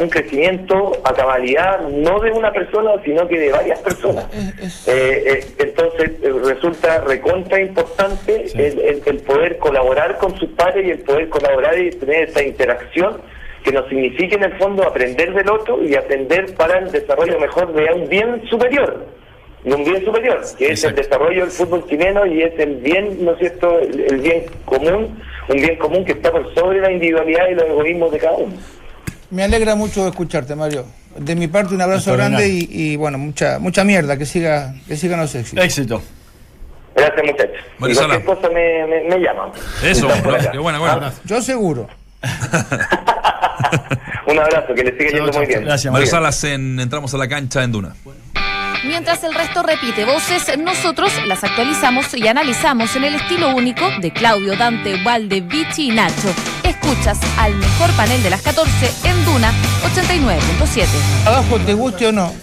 un crecimiento a cabalidad no de una persona sino que de varias personas. Eh, eh, entonces eh, resulta recontra importante el, el- el poder colaborar con sus pares y el poder colaborar y tener esa interacción que nos significa en el fondo aprender del otro y aprender para el desarrollo mejor de un bien superior, de un bien superior, que es el desarrollo del fútbol chileno y es el bien, ¿no es cierto?, el, el bien común, un bien común que está por sobre la individualidad y los egoísmos de cada uno. Me alegra mucho escucharte, Mario. De mi parte, un abrazo grande y, y, bueno, mucha mucha mierda, que siga que sigan los éxitos. Éxito. Gracias muchachos. Y cualquier cosa me, me, me llaman. Eso, Están por no, acá. qué bueno, bueno. Yo seguro. Un abrazo, que les siga yendo muy bien. Gracias, Mario Mario. Salas en Entramos a la cancha en Duna. Mientras el resto repite voces, nosotros las actualizamos y analizamos en el estilo único de Claudio, Dante, Valde, Vichy y Nacho. Escuchas al mejor panel de las 14 en Duna 89.7. Abajo, te guste o no.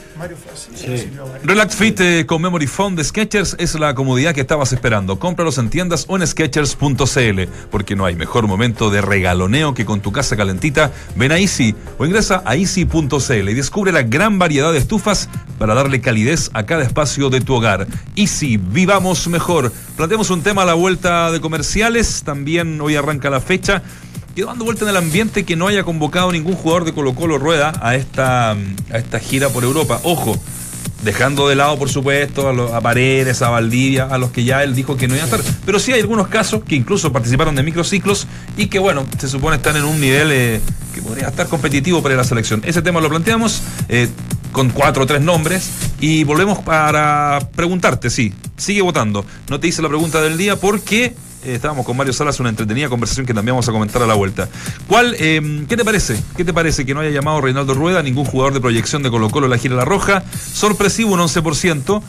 Relax Fit eh, con Memory Foam de Sketchers es la comodidad que estabas esperando. Cómpralos en tiendas o en Sketchers.cl, porque no hay mejor momento de regaloneo que con tu casa calentita. Ven a Easy o ingresa a easy.cl y descubre la gran variedad de estufas para darle calidez a cada espacio de tu hogar. Easy, vivamos mejor. Planteamos un tema a la vuelta de comerciales. También hoy arranca la fecha. Quedó dando vuelta en el ambiente que no haya convocado ningún jugador de Colo Colo Rueda a esta, a esta gira por Europa. Ojo, dejando de lado, por supuesto, a, los, a Paredes, a Valdivia, a los que ya él dijo que no iban a estar. Pero sí hay algunos casos que incluso participaron de microciclos y que, bueno, se supone están en un nivel eh, que podría estar competitivo para la selección. Ese tema lo planteamos eh, con cuatro o tres nombres y volvemos para preguntarte, sí, sigue votando. No te hice la pregunta del día porque eh, estábamos con Mario Salas, una entretenida conversación que también vamos a comentar a la vuelta. ¿Cuál, eh, ¿Qué te parece? ¿Qué te parece que no haya llamado Reinaldo Rueda, ningún jugador de proyección de Colo Colo a la gira La Roja? Sorpresivo un 11%,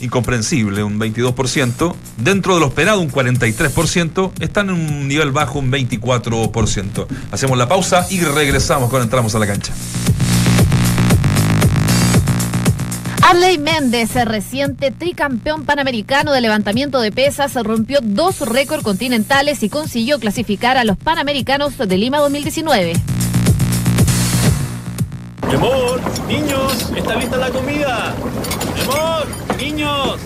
incomprensible un 22%, dentro de lo esperado un 43%, están en un nivel bajo un 24%. Hacemos la pausa y regresamos cuando entramos a la cancha. Arley Méndez, reciente tricampeón panamericano de levantamiento de pesas, rompió dos récords continentales y consiguió clasificar a los Panamericanos de Lima 2019. Mi amor, niños, ¿está lista la comida? Mi amor, niños.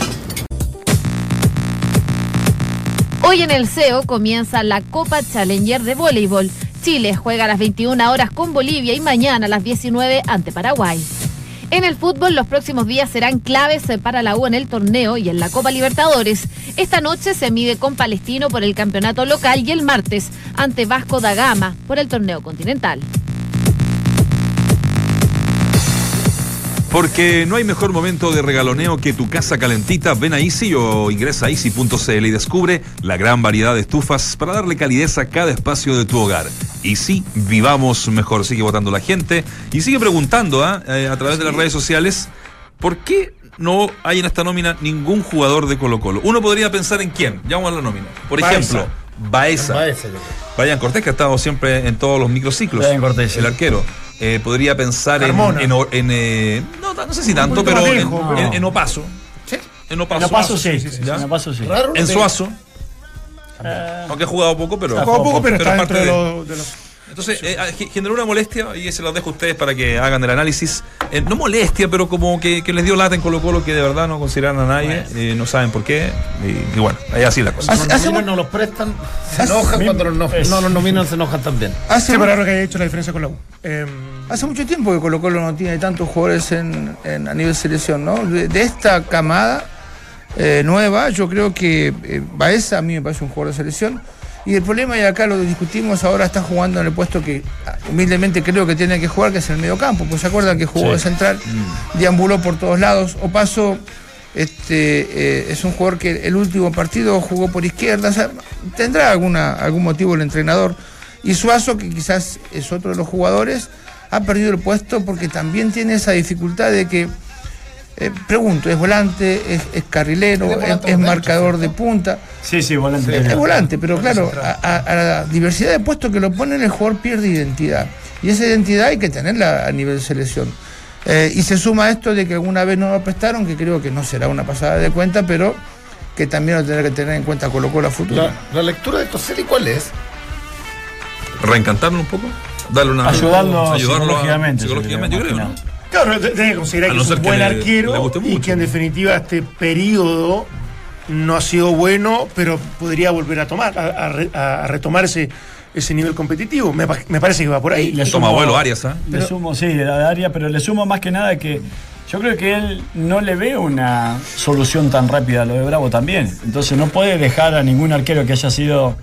Hoy en el CEO comienza la Copa Challenger de voleibol. Chile juega a las 21 horas con Bolivia y mañana a las 19 ante Paraguay. En el fútbol, los próximos días serán claves eh, para la U en el torneo y en la Copa Libertadores. Esta noche se mide con Palestino por el campeonato local y el martes ante Vasco da Gama por el torneo continental. Porque no hay mejor momento de regaloneo que tu casa calentita. Ven a Easy o ingresa a easy.cl y descubre la gran variedad de estufas para darle calidez a cada espacio de tu hogar. Easy, vivamos mejor. Sigue votando la gente y sigue preguntando ¿ah? Eh, a través de las redes sociales por qué no hay en esta nómina ningún jugador de Colo Colo. Uno podría pensar en quién. Ya vamos a la nómina. Por Baeza. ejemplo, Baeza. Baeza. Brian Cortés, que ha estado siempre en todos los microciclos. Brian Cortés, sí. El arquero. Eh, podría pensar en. Carmona. en, en, eh, no, no sé si tanto, pero más en, en- pero- en Opaso. Sí. En Opaso. En Paso sí, sí, sí, ¿Ya? en sí. Raro, En Suazo. Eh, Aunque ha jugado poco, pero. Poco a poco, pero pero está parte dentro de, de- los- de los. Entonces, eh, ge- generó una molestia y se los dejo a ustedes para que hagan el análisis. Eh, no molestia, pero como que, que les dio lata en Colo Colo que de verdad no consideran a nadie, eh, no saben por qué. Y, y bueno, ahí así la cosa. Cuando Hace- nos nominan, no los prestan, se hace- enojan. mi- Cuando no, no nos nominan, se enojan también. Hace, Sí, pero que haya hecho la diferencia con la U. Eh, hace mucho tiempo que Colo Colo no tiene tantos jugadores en, en- a nivel selección, ¿no? De, de esta camada eh, nueva, yo creo que eh, Baeza a mí me parece un jugador de selección. Y el problema, y acá lo discutimos, ahora está jugando en el puesto que ah, humildemente creo que tiene que jugar, que es en el medio campo. Pues se acuerdan que jugó Sí. de central, deambuló por todos lados. O paso, este, eh, es un jugador que el último partido jugó por izquierda. O sea, tendrá alguna, algún motivo el entrenador. Y Suazo, que quizás es otro de los jugadores, ha perdido el puesto porque también tiene esa dificultad de que, eh, pregunto, es volante, es, es carrilero, Es de marcador de punta. sí, sí, volante. Es volante, pero claro, a, la diversidad de puestos que lo ponen, el jugador pierde identidad. Y esa identidad hay que tenerla a nivel selección. Eh, y se suma esto de que alguna vez no lo prestaron, que creo que no será una pasada de cuenta, pero que también lo tendrá que tener en cuenta Colo Colo a futuro. La, la lectura de Toselli, ¿cuál es? Reencantarlo un poco. Darle una. Ayudarlo ayudarlo a- psicológicamente, psicológicamente, yo creo, ¿no? Que Claro, de- debe considerar A que no es un que buen le- le arquero y que en definitiva este periodo no ha sido bueno, pero podría volver a tomar, a, a a retomar ese, nivel competitivo. Me, pa- me parece que va por ahí. Le Toma sumo- vuelo Arias, ¿ah? Le sumo, sí, de la de Arias, pero le sumo más que nada que yo creo que él no le ve una solución tan rápida a lo de Bravo también. Entonces no puede dejar a ningún arquero que haya sido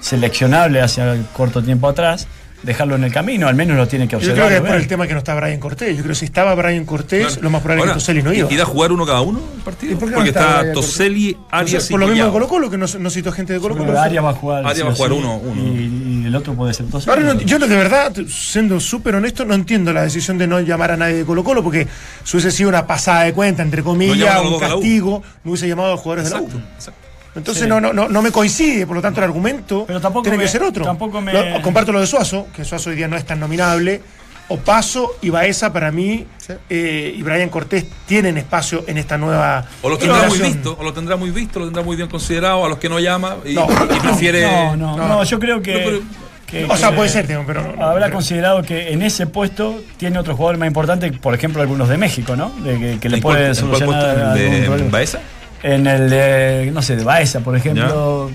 seleccionable hace corto tiempo atrás, dejarlo en el camino, al menos lo tiene que Yo observar. creo que es por el tema que no está Brian Cortés. Yo creo que si estaba Brian Cortés, Claro. lo más probable es que Toselli no iba. ¿Y da a jugar uno cada uno el ¿Y partido? por qué no Porque está está? Toseli, Arias y por lo mismo de. Colo Colo, que no, no citó gente de Colo Yo Colo. que Arias va a jugar. Arias va o a jugar sí, uno, uno. Y, y el otro puede ser entonces. Ahora, no, yo de verdad, siendo súper honesto, no entiendo la decisión de no llamar a nadie de Colo Colo, porque si hubiese sido una pasada de cuenta, entre comillas, un castigo, no hubiese llamado a los jugadores Exacto, de la U. exacto. Entonces Sí. no, no, no, no me coincide, por lo tanto el argumento Pero tampoco tiene me- que ser otro. tampoco me- Lo- comparto lo de Suazo, que Suazo hoy día no es tan nominable. Opaso y Baeza para mí eh, y Brian Cortés tienen espacio en esta nueva O lo tendrá muy visto, o lo tendrá muy visto, lo tendrá muy bien considerado, a los que no llama y, No. y prefiere. No, no, no. no, yo creo que. No, pero- que- O sea, puede ser, pero no- no- Habrá pero- considerado que en ese puesto tiene otro jugador más importante, por ejemplo, algunos de México, ¿no? De que, que le ¿En cuál- puede en cuál solucionar puesto? ¿En el algún de. Baeza? En el de, no sé, de Baeza, por ejemplo,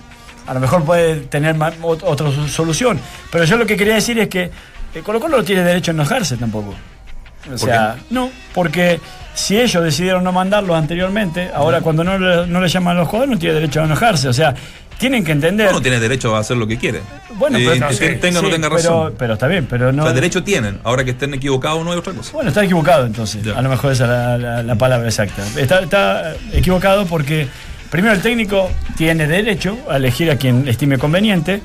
a lo mejor puede tener otra solución. Pero yo lo que quería decir es que eh, Colo Colo no tiene derecho a enojarse tampoco. O ¿Por sea, no, porque si ellos decidieron no mandarlo anteriormente, ahora cuando no le, no le llaman a los jugadores no tiene derecho a enojarse. O sea, tienen que entender. Uno tiene derecho a hacer lo que quiere. Bueno, pero, que sí, tenga o no tenga razón. Pero, está bien, pero no. o sea, derecho tienen. Ahora que estén equivocados no hay otra cosa. Bueno, está equivocado entonces. A lo mejor esa es la, la- la palabra exacta. Está, está equivocado porque primero el técnico tiene derecho a elegir a quien estime conveniente.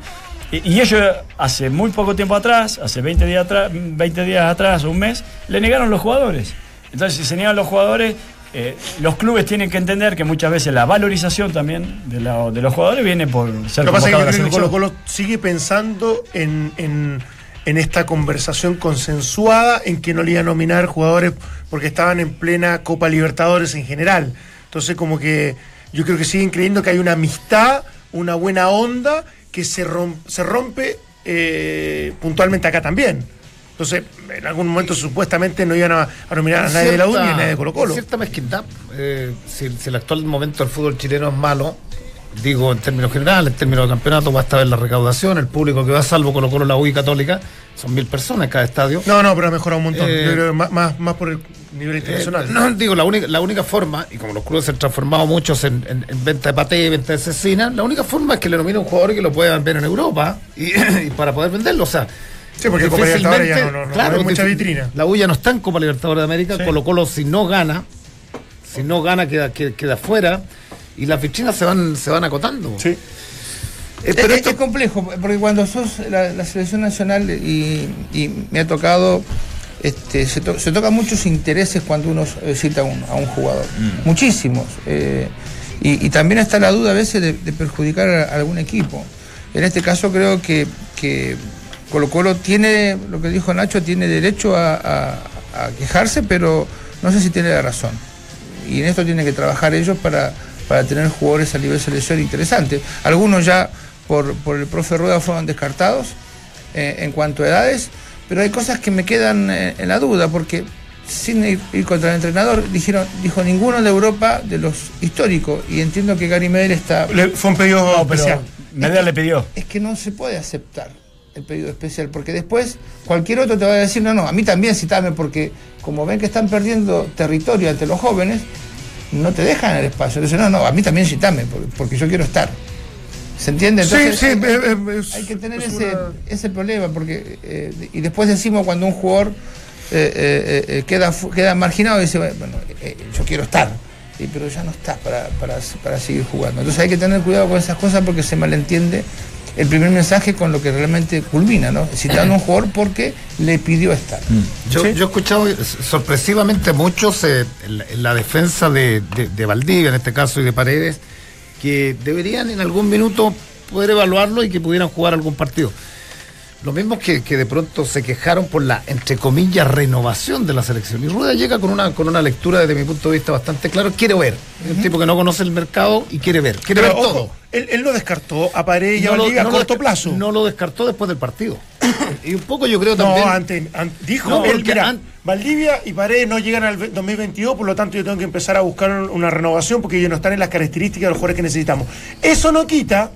Y, y ellos hace muy poco tiempo atrás, hace 20 días atrás, 20 días atrás un mes, le negaron los jugadores. Entonces, si se niegan los jugadores, eh, los clubes tienen que entender que muchas veces la valorización también de, la- de los jugadores viene por ser Lo que pasa es que. Colo Colo sigue pensando en, en- en esta conversación consensuada en que no le iba a nominar jugadores porque estaban en plena Copa Libertadores en general. Entonces como que yo creo que siguen creyendo que hay una amistad, una buena onda que se, rom- se rompe eh, puntualmente acá también. Entonces, en algún momento supuestamente no iban a, a nominar a nadie de la U ni a nadie de Colo Colo. Cierta mezquindad. Eh, si, si el actual momento del fútbol chileno es malo, digo en términos generales, en términos de campeonato, basta ver la recaudación, el público que va, salvo Colo Colo, la UI Católica, son mil personas en cada estadio. No, no, pero ha mejorado un montón. Eh, Yo creo que más, más, por el nivel Eh, internacional. no, digo, la única, la única forma, y como los clubes se han transformado muchos en, en- en venta de paté, venta de cecina, la única forma es que le nomine un jugador y que lo puedan ver en Europa y, y para poder venderlo. O sea, Sí, porque Copa Libertadores ya no- no- no claro, hay mucha difí- vitrina. La U ya no está en Copa Libertadores de América, Sí. Colo Colo si no gana, si no gana queda, queda, queda fuera y las vitrinas se van, se van acotando. Sí. Eh, pero es- esto- es complejo, porque cuando sos la, la selección nacional y, y me ha tocado, este, se, to- se tocan muchos intereses cuando uno cita a un, a un jugador, muchísimos. eh, y, y también está la duda a veces de, de perjudicar a, a algún equipo. En este caso creo que, que Colo Colo tiene, lo que dijo Nacho, tiene derecho a, a- a quejarse, pero no sé si tiene la razón y en esto tienen que trabajar ellos para, para tener jugadores a nivel selección interesantes. Algunos ya por, por el profe Rueda fueron descartados eh, en cuanto a edades, pero hay cosas que me quedan eh, en la duda, porque sin ir, ir contra el entrenador, dijeron, dijo ninguno de Europa de los históricos, y entiendo que Gary Medel está... Le- fue un pedido No, especial. Medea le pidió. Es que no se puede aceptar el pedido especial, porque después cualquier otro te va a decir, no, no, a mí también citame, porque como ven que están perdiendo territorio ante los jóvenes, no te dejan el espacio. Entonces, no, no, a mí también citame, porque, porque yo quiero estar. ¿Se entiende? Sí, Entonces, sí, hay, eh, es- hay que tener es ese, una- ese problema, porque eh, y después decimos cuando un jugador eh, eh, queda, queda marginado y dice, bueno, yo quiero estar. Y, pero ya no estás para, para, para seguir jugando. Entonces hay que tener cuidado con esas cosas porque se malentiende el primer mensaje con lo que realmente culmina, ¿no? Citando a un jugador porque le pidió estar. Yo, Sí. yo he escuchado sorpresivamente muchos eh, en, la, en la defensa de, de- de Valdivia, en este caso, y de Paredes, que deberían en algún minuto poder evaluarlo y que pudieran jugar algún partido. Lo mismo que, que de pronto se quejaron por la, entre comillas, renovación de la selección. Y Rueda llega con una, con una lectura desde mi punto de vista bastante claro. Quiere ver. Es un tipo que no conoce el mercado y quiere ver. Quiere Pero, ver ojo, todo. Él, él no descartó a Paredes y a No lo- Valdivia no a lo corto desca- plazo. No lo descartó después del partido. y un poco yo creo No, también. antes, an- dijo No, él, mira, an- Valdivia y Paredes no llegan al ve- 2022, por lo tanto yo tengo que empezar a buscar un- una renovación porque ellos no están en las características de los jugadores que necesitamos. Eso no quita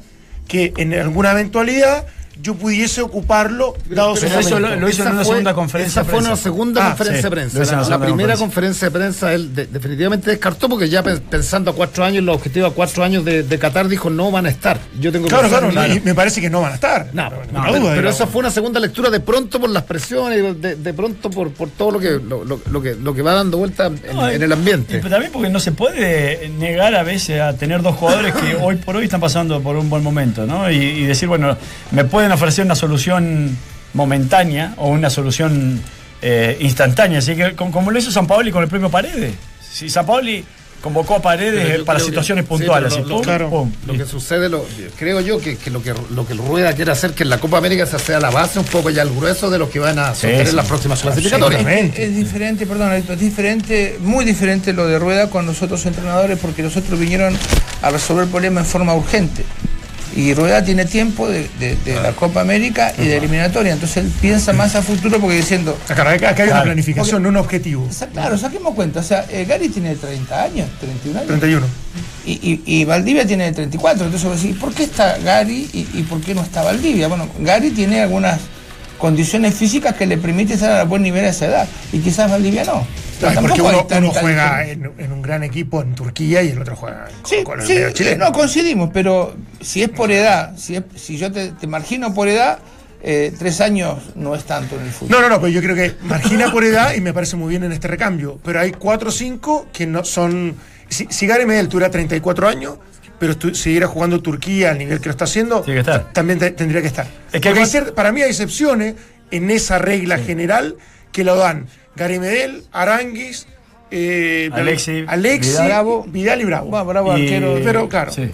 que en alguna eventualidad yo pudiese ocuparlo dado su pero eso lo- lo hizo en una fue- segunda conferencia Esa fue prensa. una segunda Ah, conferencia sí, de prensa. La, la la segunda primera conferencia. conferencia de prensa él de- definitivamente descartó porque ya pe- pensando a cuatro años, los objetivos a cuatro años de, de Qatar dijo no van a estar. Yo tengo que Claro, claro, y me parece que no van a estar. No, No, no, ninguna pero, duda, pero esa fue una segunda lectura de pronto por las presiones, de, de pronto por, por todo lo que, lo, lo- lo que lo que va dando vuelta en, No, en y- el ambiente. y también porque no se puede negar a veces a tener dos jugadores que hoy por hoy están pasando por un buen momento, ¿no? Y, y decir, bueno, me pueden ofrecer una solución momentánea o una solución eh, instantánea. Así que, como, como lo hizo San Paoli con el propio Paredes. Si San Paoli convocó a Paredes para que- situaciones sí, puntuales. así, lo- pum, claro. pum, Lo que sucede, lo, creo yo, que, que lo que lo que Rueda quiere hacer que en la Copa América se sea la base un poco ya el grueso de los que van a sostener sí. las próximas clasificatorias. Absolutamente. Es diferente, perdón, es diferente, muy diferente lo de Rueda con los otros entrenadores porque los otros vinieron a resolver el problema en forma urgente. Y Rueda tiene tiempo de, de- de la Copa América y de eliminatoria, entonces él piensa más a futuro porque diciendo, Acá, acá- hay una planificación, no un objetivo. claro, saquemos cuenta, o sea, eh, Gary tiene 30 años, 31 años, 31. y, y- y Valdivia tiene 34, entonces vos decís, ¿por qué está Gary y, y por qué no está Valdivia? Bueno, Gary tiene algunas condiciones físicas que le permiten estar a buen nivel a esa edad, y quizás Valdivia no. Pero porque uno, uno juega en, en un gran equipo en Turquía y el otro juega Sí, con el sí, medio chileno. no coincidimos, pero si es por edad, si, es, si yo te, te margino por edad, eh, tres años no es tanto en el fútbol. No, no, no, pero yo creo que margina por edad y me parece muy bien en este recambio. Pero hay cuatro o cinco que no son. Si, si Gary Medel tuviera 34 años, pero siguiera jugando Turquía al nivel que lo está haciendo, que estar. también te- tendría que estar. Es que hay cier- para mí hay excepciones en esa regla general que lo dan Gary Medel, Aranguis, eh, Alexi, Alexi, Vidal. Bravo. Vidal y Bravo. Va, bravo Y- arquero. Pero claro. Sí.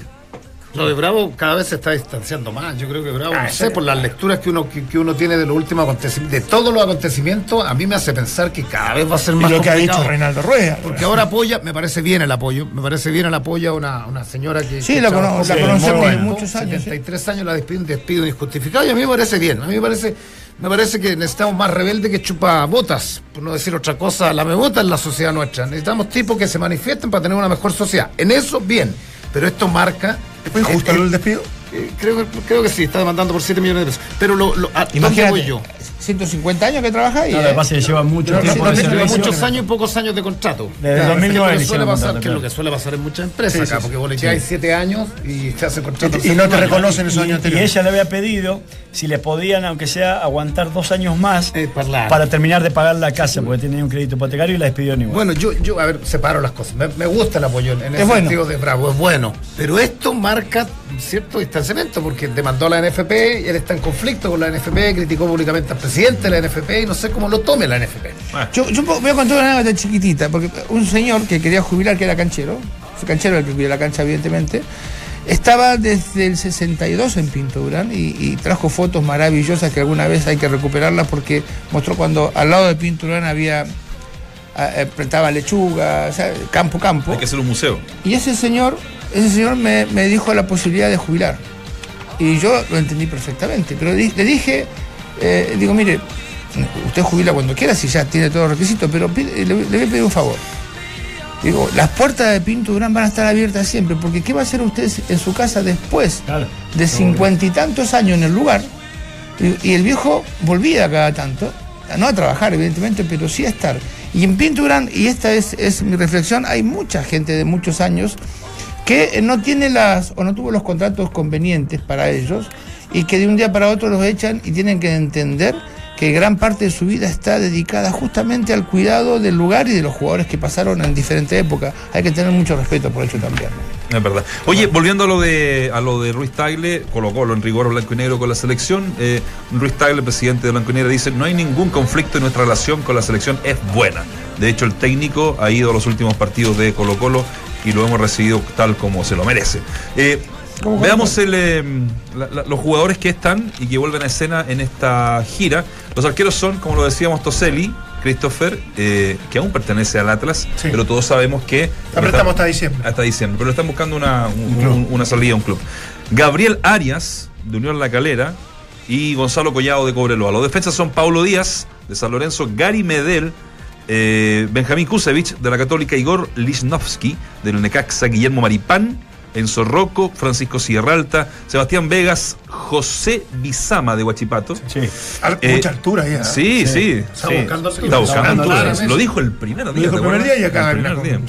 Lo de Bravo cada vez se está distanciando más. Yo creo que Bravo, Ah, no sé, sí. por las lecturas que uno, que, que uno tiene de los últimos acontecimientos, de todos los acontecimientos, a mí me hace pensar que cada vez va a ser Y más lo que ha dicho Reinaldo Rueda. Porque ahora apoya, me parece bien el apoyo, me parece bien el apoyo a una, una señora que. Sí, que la cono- la con- conocemos bueno, muchos años, sí. 73 años la despide un despido injustificado y a mí me parece bien. A mí me parece, me parece que necesitamos más rebelde que chupa botas, por no decir otra cosa, la bota en la sociedad nuestra. Necesitamos tipos que se manifiesten para tener una mejor sociedad. En eso, bien. Pero esto marca ¿Fue injusto Eh, eh, el despido? Eh, creo, que, creo que sí, está demandando por 7 millones de pesos. Pero lo, lo, ¿a dónde Imagínate, voy yo? 150 años que trabaja ahí. ¿eh? es que lleva mucho Pero tiempo de servicio. muchos años y pocos años de contrato. Desde Claro, 2009 que es lo que le suele pasar, contrato, que es lo claro. que suele pasar en muchas empresas Sí, sí, acá, sí. porque vos le lleváis 7 años y te hace contrato. Y, y no te reconocen esos años Y anteriores. ella le había pedido si le podían, aunque sea, aguantar dos años más Eh, para- terminar de pagar la casa, porque tenía un crédito hipotecario y la despidió igual. Bueno, yo, yo, a ver, separo las cosas. Me, me gusta el apoyo en, Es el bueno. sentido de bravo, es bueno. Pero esto marca cierto distanciamiento, porque demandó a la NFP y él está en conflicto con la NFP, criticó públicamente al presidente de la NFP y no sé cómo lo tome la NFP. Yo, yo voy a contar una anécdota chiquitita, porque un señor que quería jubilar, que era canchero, fue canchero el que cuida la cancha, evidentemente, estaba desde el 62 en Pinto Durán y, y trajo fotos maravillosas que alguna vez hay que recuperarlas porque mostró cuando al lado de Pinto Durán había eh, plantaba lechuga, o sea, campo, campo. Hay que hacer un museo. Y ese señor, ese señor me, me dijo la posibilidad de jubilar. Y yo lo entendí perfectamente. Pero di- le dije, eh, digo, mire, usted jubila cuando quiera si ya tiene todos los requisitos, pero pide- le, le voy a pedir un favor. Digo, las puertas de Pinto Durán van a estar abiertas siempre, porque ¿qué va a hacer usted en su casa después Claro. de cincuenta y tantos años en el lugar? Y, y el viejo volvía cada tanto, no a trabajar evidentemente, pero sí a estar. Y en Pinto Durán, y esta es, es mi reflexión, hay mucha gente de muchos años que eh, no tiene las o no tuvo los contratos convenientes para ellos y que de un día para otro los echan y tienen que entender que gran parte de su vida está dedicada justamente al cuidado del lugar y de los jugadores que pasaron en diferentes épocas. Hay que tener mucho respeto por ello también. ¿no? Es verdad. Oye, volviendo a lo de a lo de Ruiz Tagle, Colo Colo en rigor blanco y negro con la selección, eh, Ruiz Tagle, presidente de Blanco y Negro, dice no hay ningún conflicto en nuestra relación con la selección, es buena. De hecho, el técnico ha ido a los últimos partidos de Colo Colo y lo hemos recibido tal como se lo merece. Eh, veamos el, eh, la- la- los jugadores que están y que vuelven a escena en esta gira. Los arqueros son, como lo decíamos, Toselli, Christopher, eh, que aún pertenece al Atlas, Sí. pero todos sabemos que... Apretamos hasta diciembre. Hasta diciembre, pero están buscando una, un- un- una salida a un club. Gabriel Arias, de Unión La Calera, y Gonzalo Collado de Cobreloa. Los defensas son Paulo Díaz, de San Lorenzo, Gary Medel, eh, Benjamín Kusevich, de la Católica, Igor Lichnowsky, del Necaxa, Guillermo Maripán, Enzo Rocco, Francisco Sierralta, Sebastián Vegas, José Bizama, de Huachipato. Sí. Al- Eh, mucha altura ya. Sí, sí. Está sí. buscando altura. Está buscando buscando Lo dijo el primer día. Lo dijo ¿te el primer día y acá El primer día.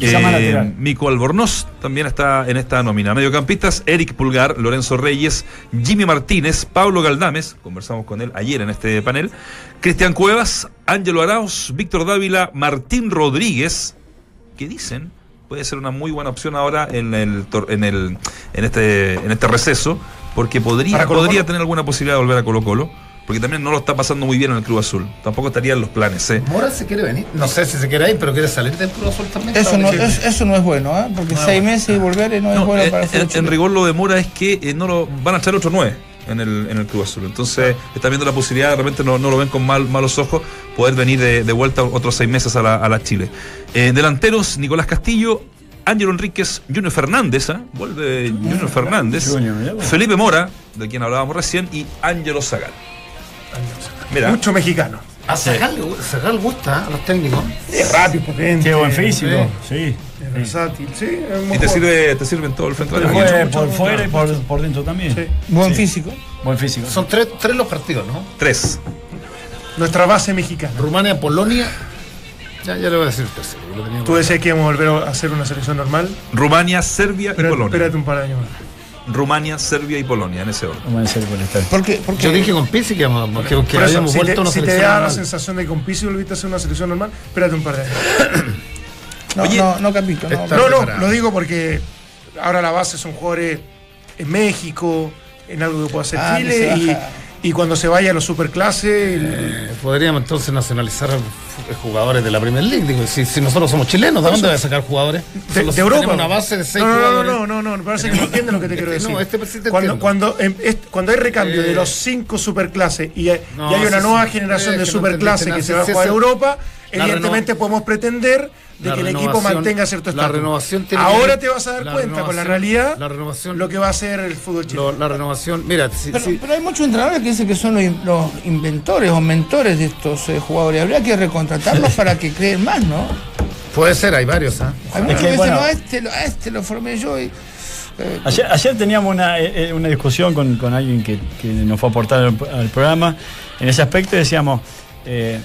Eh. Mico Albornoz también está en esta nómina. Mediocampistas, Eric Pulgar, Lorenzo Reyes, Jimmy Martínez, Pablo Galdames, conversamos con él ayer en este panel, Cristian Cuevas, Ángelo Arauz, Víctor Dávila, Martín Rodríguez, que dicen puede ser una muy buena opción ahora en el tor- en el en este en este receso, porque podría podría tener alguna posibilidad de volver a Colo Colo. Porque también no lo está pasando muy bien en el Club Azul. Tampoco estaría en los planes. ¿eh? Mora se quiere venir. No sé si se quiere ir, pero quiere salir del Cruz Azul también. Eso no, es- eso no es bueno, ¿eh? porque seis meses y volver eh, no, es No, bueno eh, para hacer en, en rigor lo demora es que eh, no lo van a echar otro 9 en el, en el Club Azul. Entonces están viendo la posibilidad, de repente no, no lo ven con mal, malos ojos, poder venir de, de vuelta otros seis meses a la, a la Chile. Eh, delanteros, Nicolás Castillo, Ángelo Enríquez, Junior Fernández, ¿ah? vuelve Junior Fernández. Felipe Mora, de quien hablábamos recién, y Ángelo Zagal. Mira, Mucho mexicano. A Zagal le gu- Zagal gusta ¿eh? a los técnicos. Es rápido, potente. Qué buen físico. Sí. Es versátil. Sí, es muy y te sirve, te sirve en todo el frente de Te la por fuera y por, por dentro también. Sí. Buen Sí. físico. Buen físico. Son tres, tres los partidos, ¿no? Tres. Nuestra base mexicana. Rumania, Polonia. Ya, ya le voy a decir tenía Tú decías que íbamos a volver a hacer una selección normal. Rumania, Serbia y Polonia. espérate un par de años más. Rumania, Serbia y Polonia, en ese orden. Vamos a hacer por estar. Porque, porque Yo dije con Pizzi que, íbamos- que, que habíamos si vuelto a te, una si te selección. da la sensación de que con Pizzi volviste a hacer una selección normal, espérate un par de años. no, Oye, no, no. No, No, lo digo porque ahora la base son jugadores en México, en algo que pueda hacer Ah, que Chile, y, y cuando se vaya a los superclases, el- Eh, podríamos entonces nacionalizar jugadores de la Premier League. Digo, si, si nosotros somos chilenos, ¿de dónde va a sacar jugadores? de, Europa. una base de seis no, no, no, no, no, no, me parece que no entienden lo que te quiero Este, decir. no, este sí te cuando, cuando, em, es- cuando hay recambio Eh, de los cinco superclases y hay, no, y hay una sí, nueva sí, generación de que no superclase que entendiste se va a jugar a Europa, la evidentemente podemos pretender de que el equipo mantenga cierto la estatus. renovación tiene Ahora que- te vas a dar cuenta con la realidad la renovación- lo que va a ser el fútbol chileno. la renovación, mira, si- Pero, si- pero hay muchos entrenadores que dicen que son los, in- los inventores o mentores de estos eh, jugadores. Habría que recontratarlos para que creen más, ¿no? puede ser, hay varios, ¿ah? Hay muchos que, que dicen, bueno- no, a este, lo- a este lo formé yo y. Eh, Ayer, ayer teníamos una, eh, eh, una discusión con, con alguien que, que nos fue a aportar al, al programa. En ese aspecto decíamos, eh,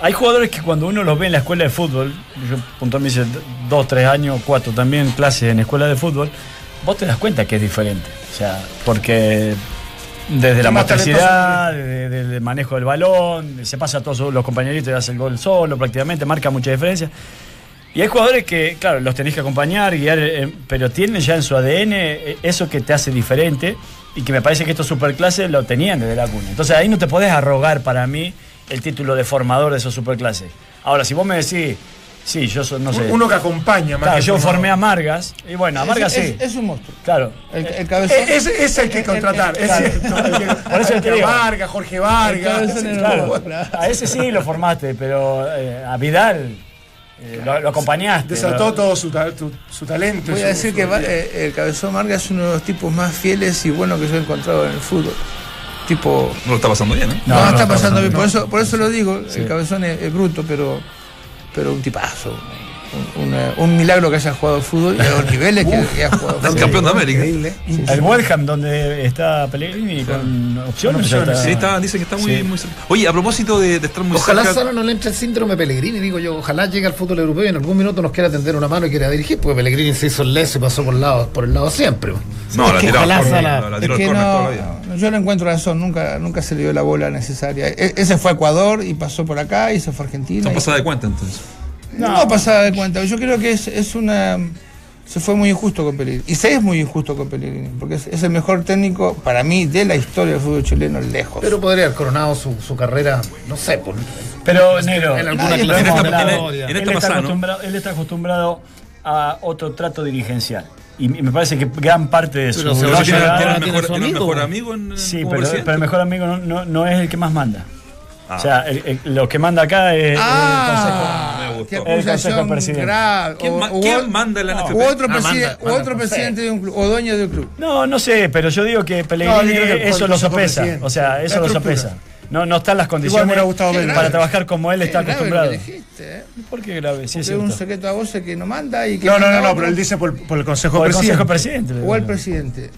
hay jugadores que cuando uno los ve en la escuela de fútbol, yo puntualmente hice dos, tres años, cuatro también clases en escuela de fútbol, vos te das cuenta que es diferente. O sea, porque desde la motricidad, desde desde el manejo del balón, se pasa a todos los compañeritos y hace el gol solo prácticamente, marca mucha diferencia. Y hay jugadores que, claro, los tenés que acompañar, guiar, eh, pero tienen ya en su ADN eh, eso que te hace diferente y que me parece que estos superclases lo tenían desde la cuna. Entonces ahí no te podés arrogar para mí el título de formador de esos superclases. Ahora, si vos me decís, sí, yo soy, no sé. Uno que acompaña más Claro, que yo formé a Margas, y bueno, a Margas es, sí. es- es un monstruo. Claro. El, el cabezón. Ese hay que contratar. ese- hay que- Por eso. Vargas, Jorge Vargas. El Claro, a ese sí lo formaste, pero eh, a Vidal eh, lo, lo acompañaste. Desató lo- todo su, ta- tu- su talento. Voy a decir su- que va- eh, el cabezón Marga es uno de los tipos más fieles y buenos que yo he encontrado en el fútbol. Tipo. No lo está pasando bien, ¿eh? No, No, no está está pasando bien. Por eso, por eso lo digo. Sí. El cabezón es, es bruto, pero, pero un tipazo. Un, milagro que haya jugado al fútbol y a los niveles que, que ha jugado. al El fútbol. campeón de América. Increíble. Sí. Welham, donde está Pellegrini con opciones. está- Sí, está, dice que está muy, Sí. muy cerca. Oye, a propósito de, de estar muy Ojalá cerca. Sala no le entre el síndrome Pellegrini, digo yo. Ojalá llegue al fútbol europeo y en algún minuto nos quiera tender una mano y quiera dirigir, porque Pellegrini se hizo el leso y pasó por el lado, por el lado siempre. No, Es la tiró al ojalá Sala- la- tiró al toda vida. yo no encuentro razón, nunca, nunca se le dio la bola necesaria. E- ese fue a Ecuador y pasó por acá y se fue a Argentina. Son pasadas de cuenta entonces. No, pasada de cuenta. Yo creo que es, es una. Se fue muy injusto con Pellegrini. Y se es muy injusto con Pellegrini. Porque es, es el mejor técnico, para mí, de la historia del fútbol chileno, lejos. Pero podría haber coronado su, su carrera, no sé, por, Pero, Negro, en alguna en esta- en- en él, está ¿no? acostumbrado, él está acostumbrado a otro trato dirigencial. Y me parece que gran parte de su Pero se va a el mejor, el amigo. mejor amigo en, Sí, pero, el mejor amigo no, no- no es el que más manda. Ah. O sea, el- el- lo que manda acá es Ah, El consejo acusación presidente. grave. ¿Quién, O- ma- u- quién manda en la no, NFP? u otro, Ah, preside- manda, u manda, otro no sé. presidente de un club, o dueño de un club. No, no sé, pero yo digo que Pellegrini No, eso lo sopesa. O sea, eso lo sopesa. No, no están las condiciones hubiera gustado verlo. para trabajar como él está acostumbrado. dijiste, ¿eh? ¿Por qué grave? Sí, es Porque es un secreto a voces que no manda y que. No, no, no, no, pero él dice por, por el Consejo O el Presidente. Consejo Presidente. O el presidente.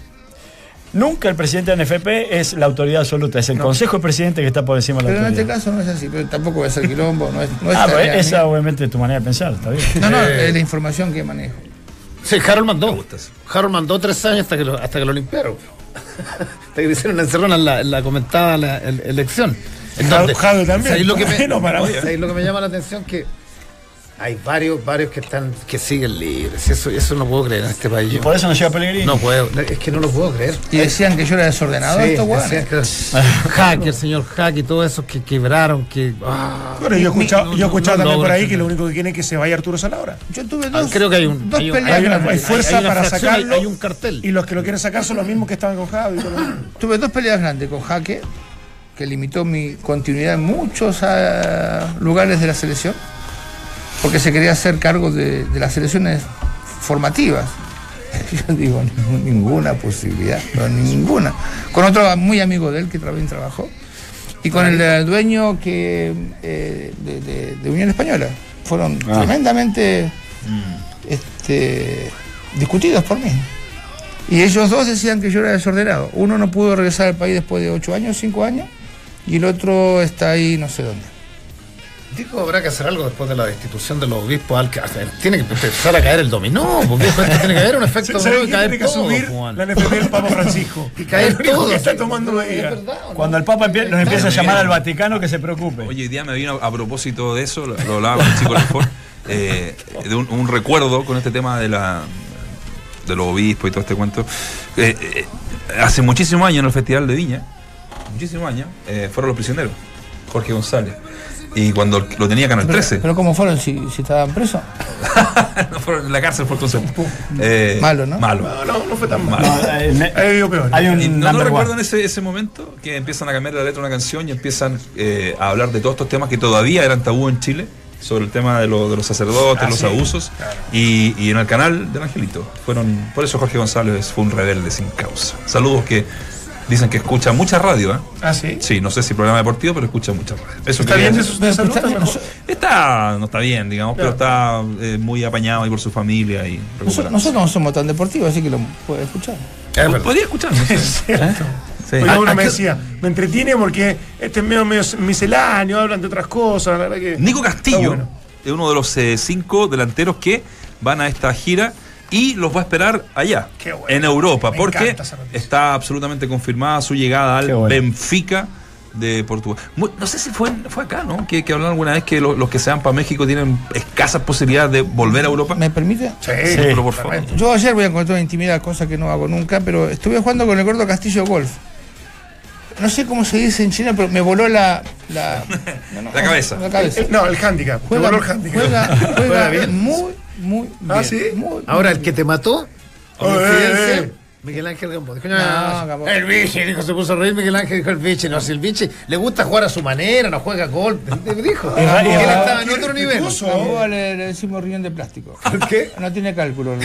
Nunca el presidente de NFP es la autoridad absoluta, es el Consejo Presidente que está por encima de la Pero en este autoridad. caso no es así. Pero tampoco va a ser quilombo. No es, no es ah, pero tarea esa mía. obviamente es tu manera de pensar, está bien. No, no, Eh. es la información que manejo. Sí, Harold mandó. Harold mandó tres años hasta que lo, hasta que lo limpiaron. hasta que le hicieron la encerrona en la, en la comentada la, elección. En Jado- donde- Jado también. ¿sabéis lo que me, Bueno, para mí. ¿sabéis lo que me llama la atención? Que hay varios, varios que están, que siguen libres. Eso, eso no puedo creer en este país. Y por eso no llega Pellegrini. No puedo, es que no lo puedo creer. Y decían que yo era desordenado. Sí, decían que- Hack, el señor Hack y todo eso que quebraron, que. ah. Bueno, yo he escuchado, No, yo he escuchado no, no también por ahí que lo único que quieren es que se vaya Arturo Salahora. Yo tuve Ah, dos, creo que hay un- dos hay un- peleas Hay, una- grandes. hay fuerza hay una para sacarlo. hay un cartel. Y los que lo quieren sacar son los mismos que estaban con demás. Tuve dos peleas grandes con Jaque, que limitó mi continuidad en muchos ah, lugares de la selección, porque se quería hacer cargo de, de las selecciones formativas. Yo digo, "Ningún- ninguna posibilidad, no, ninguna. Con otro muy amigo de él que también trabajó, y con el eh, dueño que eh, de, de- de Unión Española. Fueron tremendamente este, discutidos por mí. Y ellos dos decían que yo era desordenado. Uno no pudo regresar al país después de ocho años, cinco años, y el otro está ahí no sé dónde. Digo, habrá que hacer algo después de la destitución de los obispos. al- Tiene que empezar a caer el dominó, porque después tiene que haber un efecto ¿Sabes dominó y caer tiene que todo, subir Juan. la NFP del Papa Francisco? Y caer El todo. que está tomando. Cuando el Papa empie- nos empieza a llamar al Vaticano que se preocupe. Oye, hoy día me vino a propósito de eso, lo, lo hablaba con el chico Lefort, eh, de un, un recuerdo con este tema de la de los obispos y todo este cuento. Eh, eh, hace muchísimos años en el Festival de Viña, muchísimos años, eh, fueron los prisioneros, Jorge González. Y cuando lo tenía Canal 13, Pero ¿cómo fueron si, si estaban presos? no fueron en la cárcel por el concepto. Eh, Malo, ¿no? Malo. No, no, no fue tan mal. No, eh, vivido peor. hay un Y no, no recuerdan ese, ese momento que empiezan a cambiar la letra de una canción y empiezan eh, a hablar de todos estos temas que todavía eran tabú en Chile, sobre el tema de, lo- de los sacerdotes, Ah, los sí, abusos. Y, y en el canal del Angelito. fueron Por eso Jorge González fue un rebelde sin causa. Saludos que Dicen que escucha mucha radio, ¿eh? Ah, sí. Sí, no sé si programa deportivo, pero escucha mucha radio. Eso ¿Está bien de su de salud? Está- ¿Está no está bien, digamos, pero está eh, muy apañado ahí por su familia y Nosotros, no somos tan deportivos, así que lo puede escuchar. Podría escuchar, no sé. ¿Eh? Sí. Oiga, ¿A- uno a me decía, me entretiene porque este es medio, medio misceláneo, hablan de otras cosas, la verdad que... Nico Castillo bueno. es uno de los eh, cinco delanteros que van a esta gira y los va a esperar allá, Qué bueno. en Europa, Me porque está absolutamente confirmada su llegada al bueno. Benfica de Portugal. Mu- No sé si fue, fue acá, ¿no? Que, que hablaron alguna vez que lo- los que se van para México tienen escasas posibilidades de volver a Europa. ¿Me permite? Sí, pero por favor. Yo ayer voy a encontrar intimidad, cosa que no hago nunca, pero estuve jugando con el gordo Castillo Golf. No sé cómo se dice en China, pero me voló la. La, no, no, La cabeza. La cabeza. Eh, No, el handicap. Te Juega, voló el handicap. juega, juega Juega bien. muy, muy bien. Ah, ¿sí? Muy, Ahora, muy el que te mató. Miguel Ángel Gambo. Dijo, No, no, Gambo. el biche, dijo, se puso a reír Miguel Ángel, dijo el biche. No, si el biche le gusta jugar a su manera, no juega gol. Dijo, él estaba en otro nivel. Le, le decimos riñón de plástico. ¿Por qué? No tiene cálculo.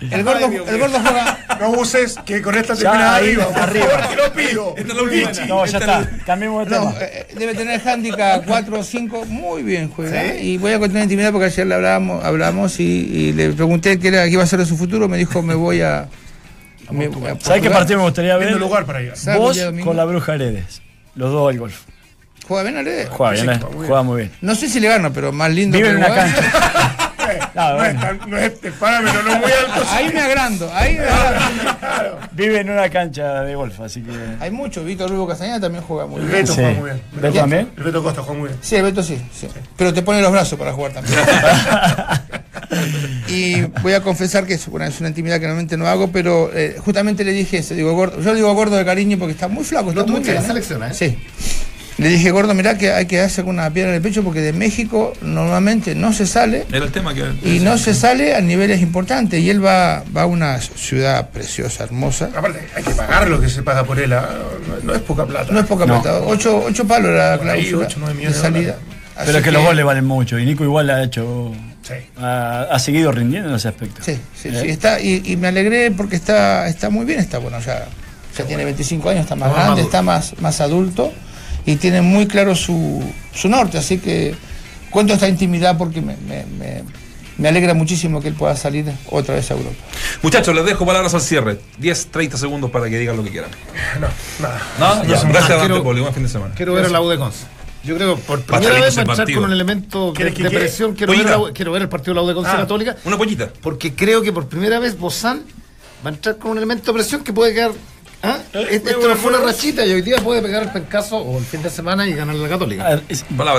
el gordo. El gordo, el gordo juega. No uses que con esta termina arriba. arriba. te lo pido. Esta es la última. Pichi. No, ya está. Cambiemos de No, tema. eh, debe tener handicap 4 o 5, muy bien juega. Y voy a contar intimidad porque ayer le hablábamos, hablamos y, y le pregunté qué, era, qué iba a ser de su futuro. Me dijo, me voy a. a mi- a ¿Sabes qué partido me gustaría ver? Lindo lugar para ir. Vos con la Bruja Heredes. Los dos al golf. Juega bien, Ale? Juega bien, Sí, ¿eh? juega muy Juega muy bien. No sé si le gano, pero más lindo. Vive que en una cancha. Eh, No, no, bueno. es tan, no es, páramelo, no muy alto. Ahí me agrando, ahí me agrando. Vive en una cancha de golf, así que. Hay mucho. Víctor Lugo Castañeda también juega muy El bien. Beto Sí. juega muy bien. ¿Beto también? El Beto Costa juega muy bien. Sí, el Beto sí, sí. Pero te pone los brazos para jugar también. y voy a confesar que es una, es una intimidad que normalmente no hago, pero eh, justamente le dije eso. Digo, gordo, yo le digo gordo de cariño porque está muy flaco. Lo está muy tuviste en la bien, selección, ¿eh? Sí. Le dije, gordo, mirá que hay que darse con una piedra en el pecho porque de México normalmente no se sale Era el tema que. y no se sale a niveles importantes. Y él va, va a una ciudad preciosa, hermosa. Aparte, hay que pagar lo que se paga por él. ah, No, es poca plata. No es poca plata, ocho, ocho palos la cláusula ocho, nueve de millones de salida. Así Pero es que los goles valen mucho. Y Nico igual ha hecho. Sí. Ha, ha seguido rindiendo en ese aspecto. Sí, sí, ¿Eh? sí, está, y, y me alegré porque está, está muy bien, está bueno, ya, ya tiene 25 años, está más grande, está más, más adulto y tiene muy claro su, su norte, así que cuento esta intimidad porque me, me, me- me alegra muchísimo que él pueda salir otra vez a Europa. Muchachos, les dejo palabras al cierre. 10, 30 segundos para que digan lo que quieran. No, nada. ¿No? Ya, no, gracias, quiero- Dante Poli. Buen fin de semana. Quiero ver a la U de Conce. Yo creo que por primera vez ese va a entrar partido. con un elemento de, presión. Quiero ver, la quiero ver el partido de la U de Conce Ah. Católica. Una pollita. Porque creo que por primera vez Bozán va a entrar con un elemento de presión que puede quedar. ¿Ah? Esto no fue una rachita y hoy día puede pegar el pencazo o el fin de semana y ganar la Católica.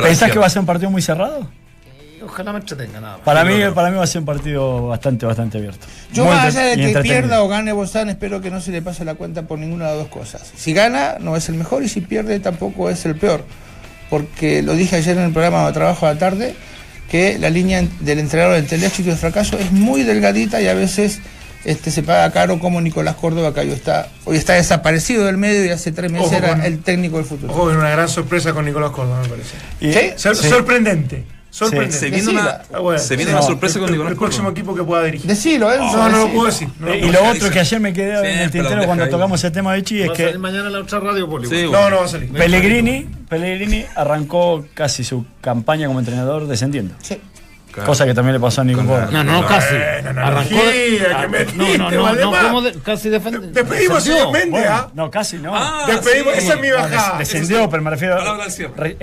¿Pensás que va a ser un partido muy cerrado? Ojalá me entretenga nada más. Para mí, para mí va a ser un partido bastante, bastante abierto. Yo Muy más allá de que pierda o gane Bozán, espero que no se le pase la cuenta por ninguna de las dos cosas. Si gana, no es el mejor y si pierde, tampoco es el peor. Porque lo dije ayer en el programa de trabajo a la tarde, que la línea del entrenador entre el éxito y el fracaso es muy delgadita y a veces este, se paga caro como Nicolás Córdoba, que hoy está, hoy está desaparecido del medio y hace tres meses Ojo era con- el técnico del futuro. Ojo, es una gran sorpresa con Nicolás Córdoba, me parece. ¿Sí? Sor- Sí. Sorprendente. Sorprendente. Se viene una, Ah, bueno. se viene Sí. una sorpresa El- con el- Nicolás El próximo Córdoba. equipo que pueda dirigir. Decilo, Enzo. No, no lo decilo. puedo decir. no lo Eh, y lo otro que ayer me quedé en el tintero lo cuando tocamos el tema de Chi es Va a salir que mañana la otra radio, Poli. Sí, No, no va a salir. Pellegrini, Pellegrini arrancó casi su campaña como entrenador descendiendo. Sí. Claro. Cosa que también le pasó a Nico Córdoba. No, no, casi. No, Arrancó. no, de- que ah, metiste, no, no, no, Valdemar. no, ¿cómo de- casi defendió. Despedimos, Méndez, Bueno, ¿ah? no, casi no. Ah, Despedimos, sí. esa es mi No, bajada. des- descendió, pero me refiero. Palabra al cierre. re-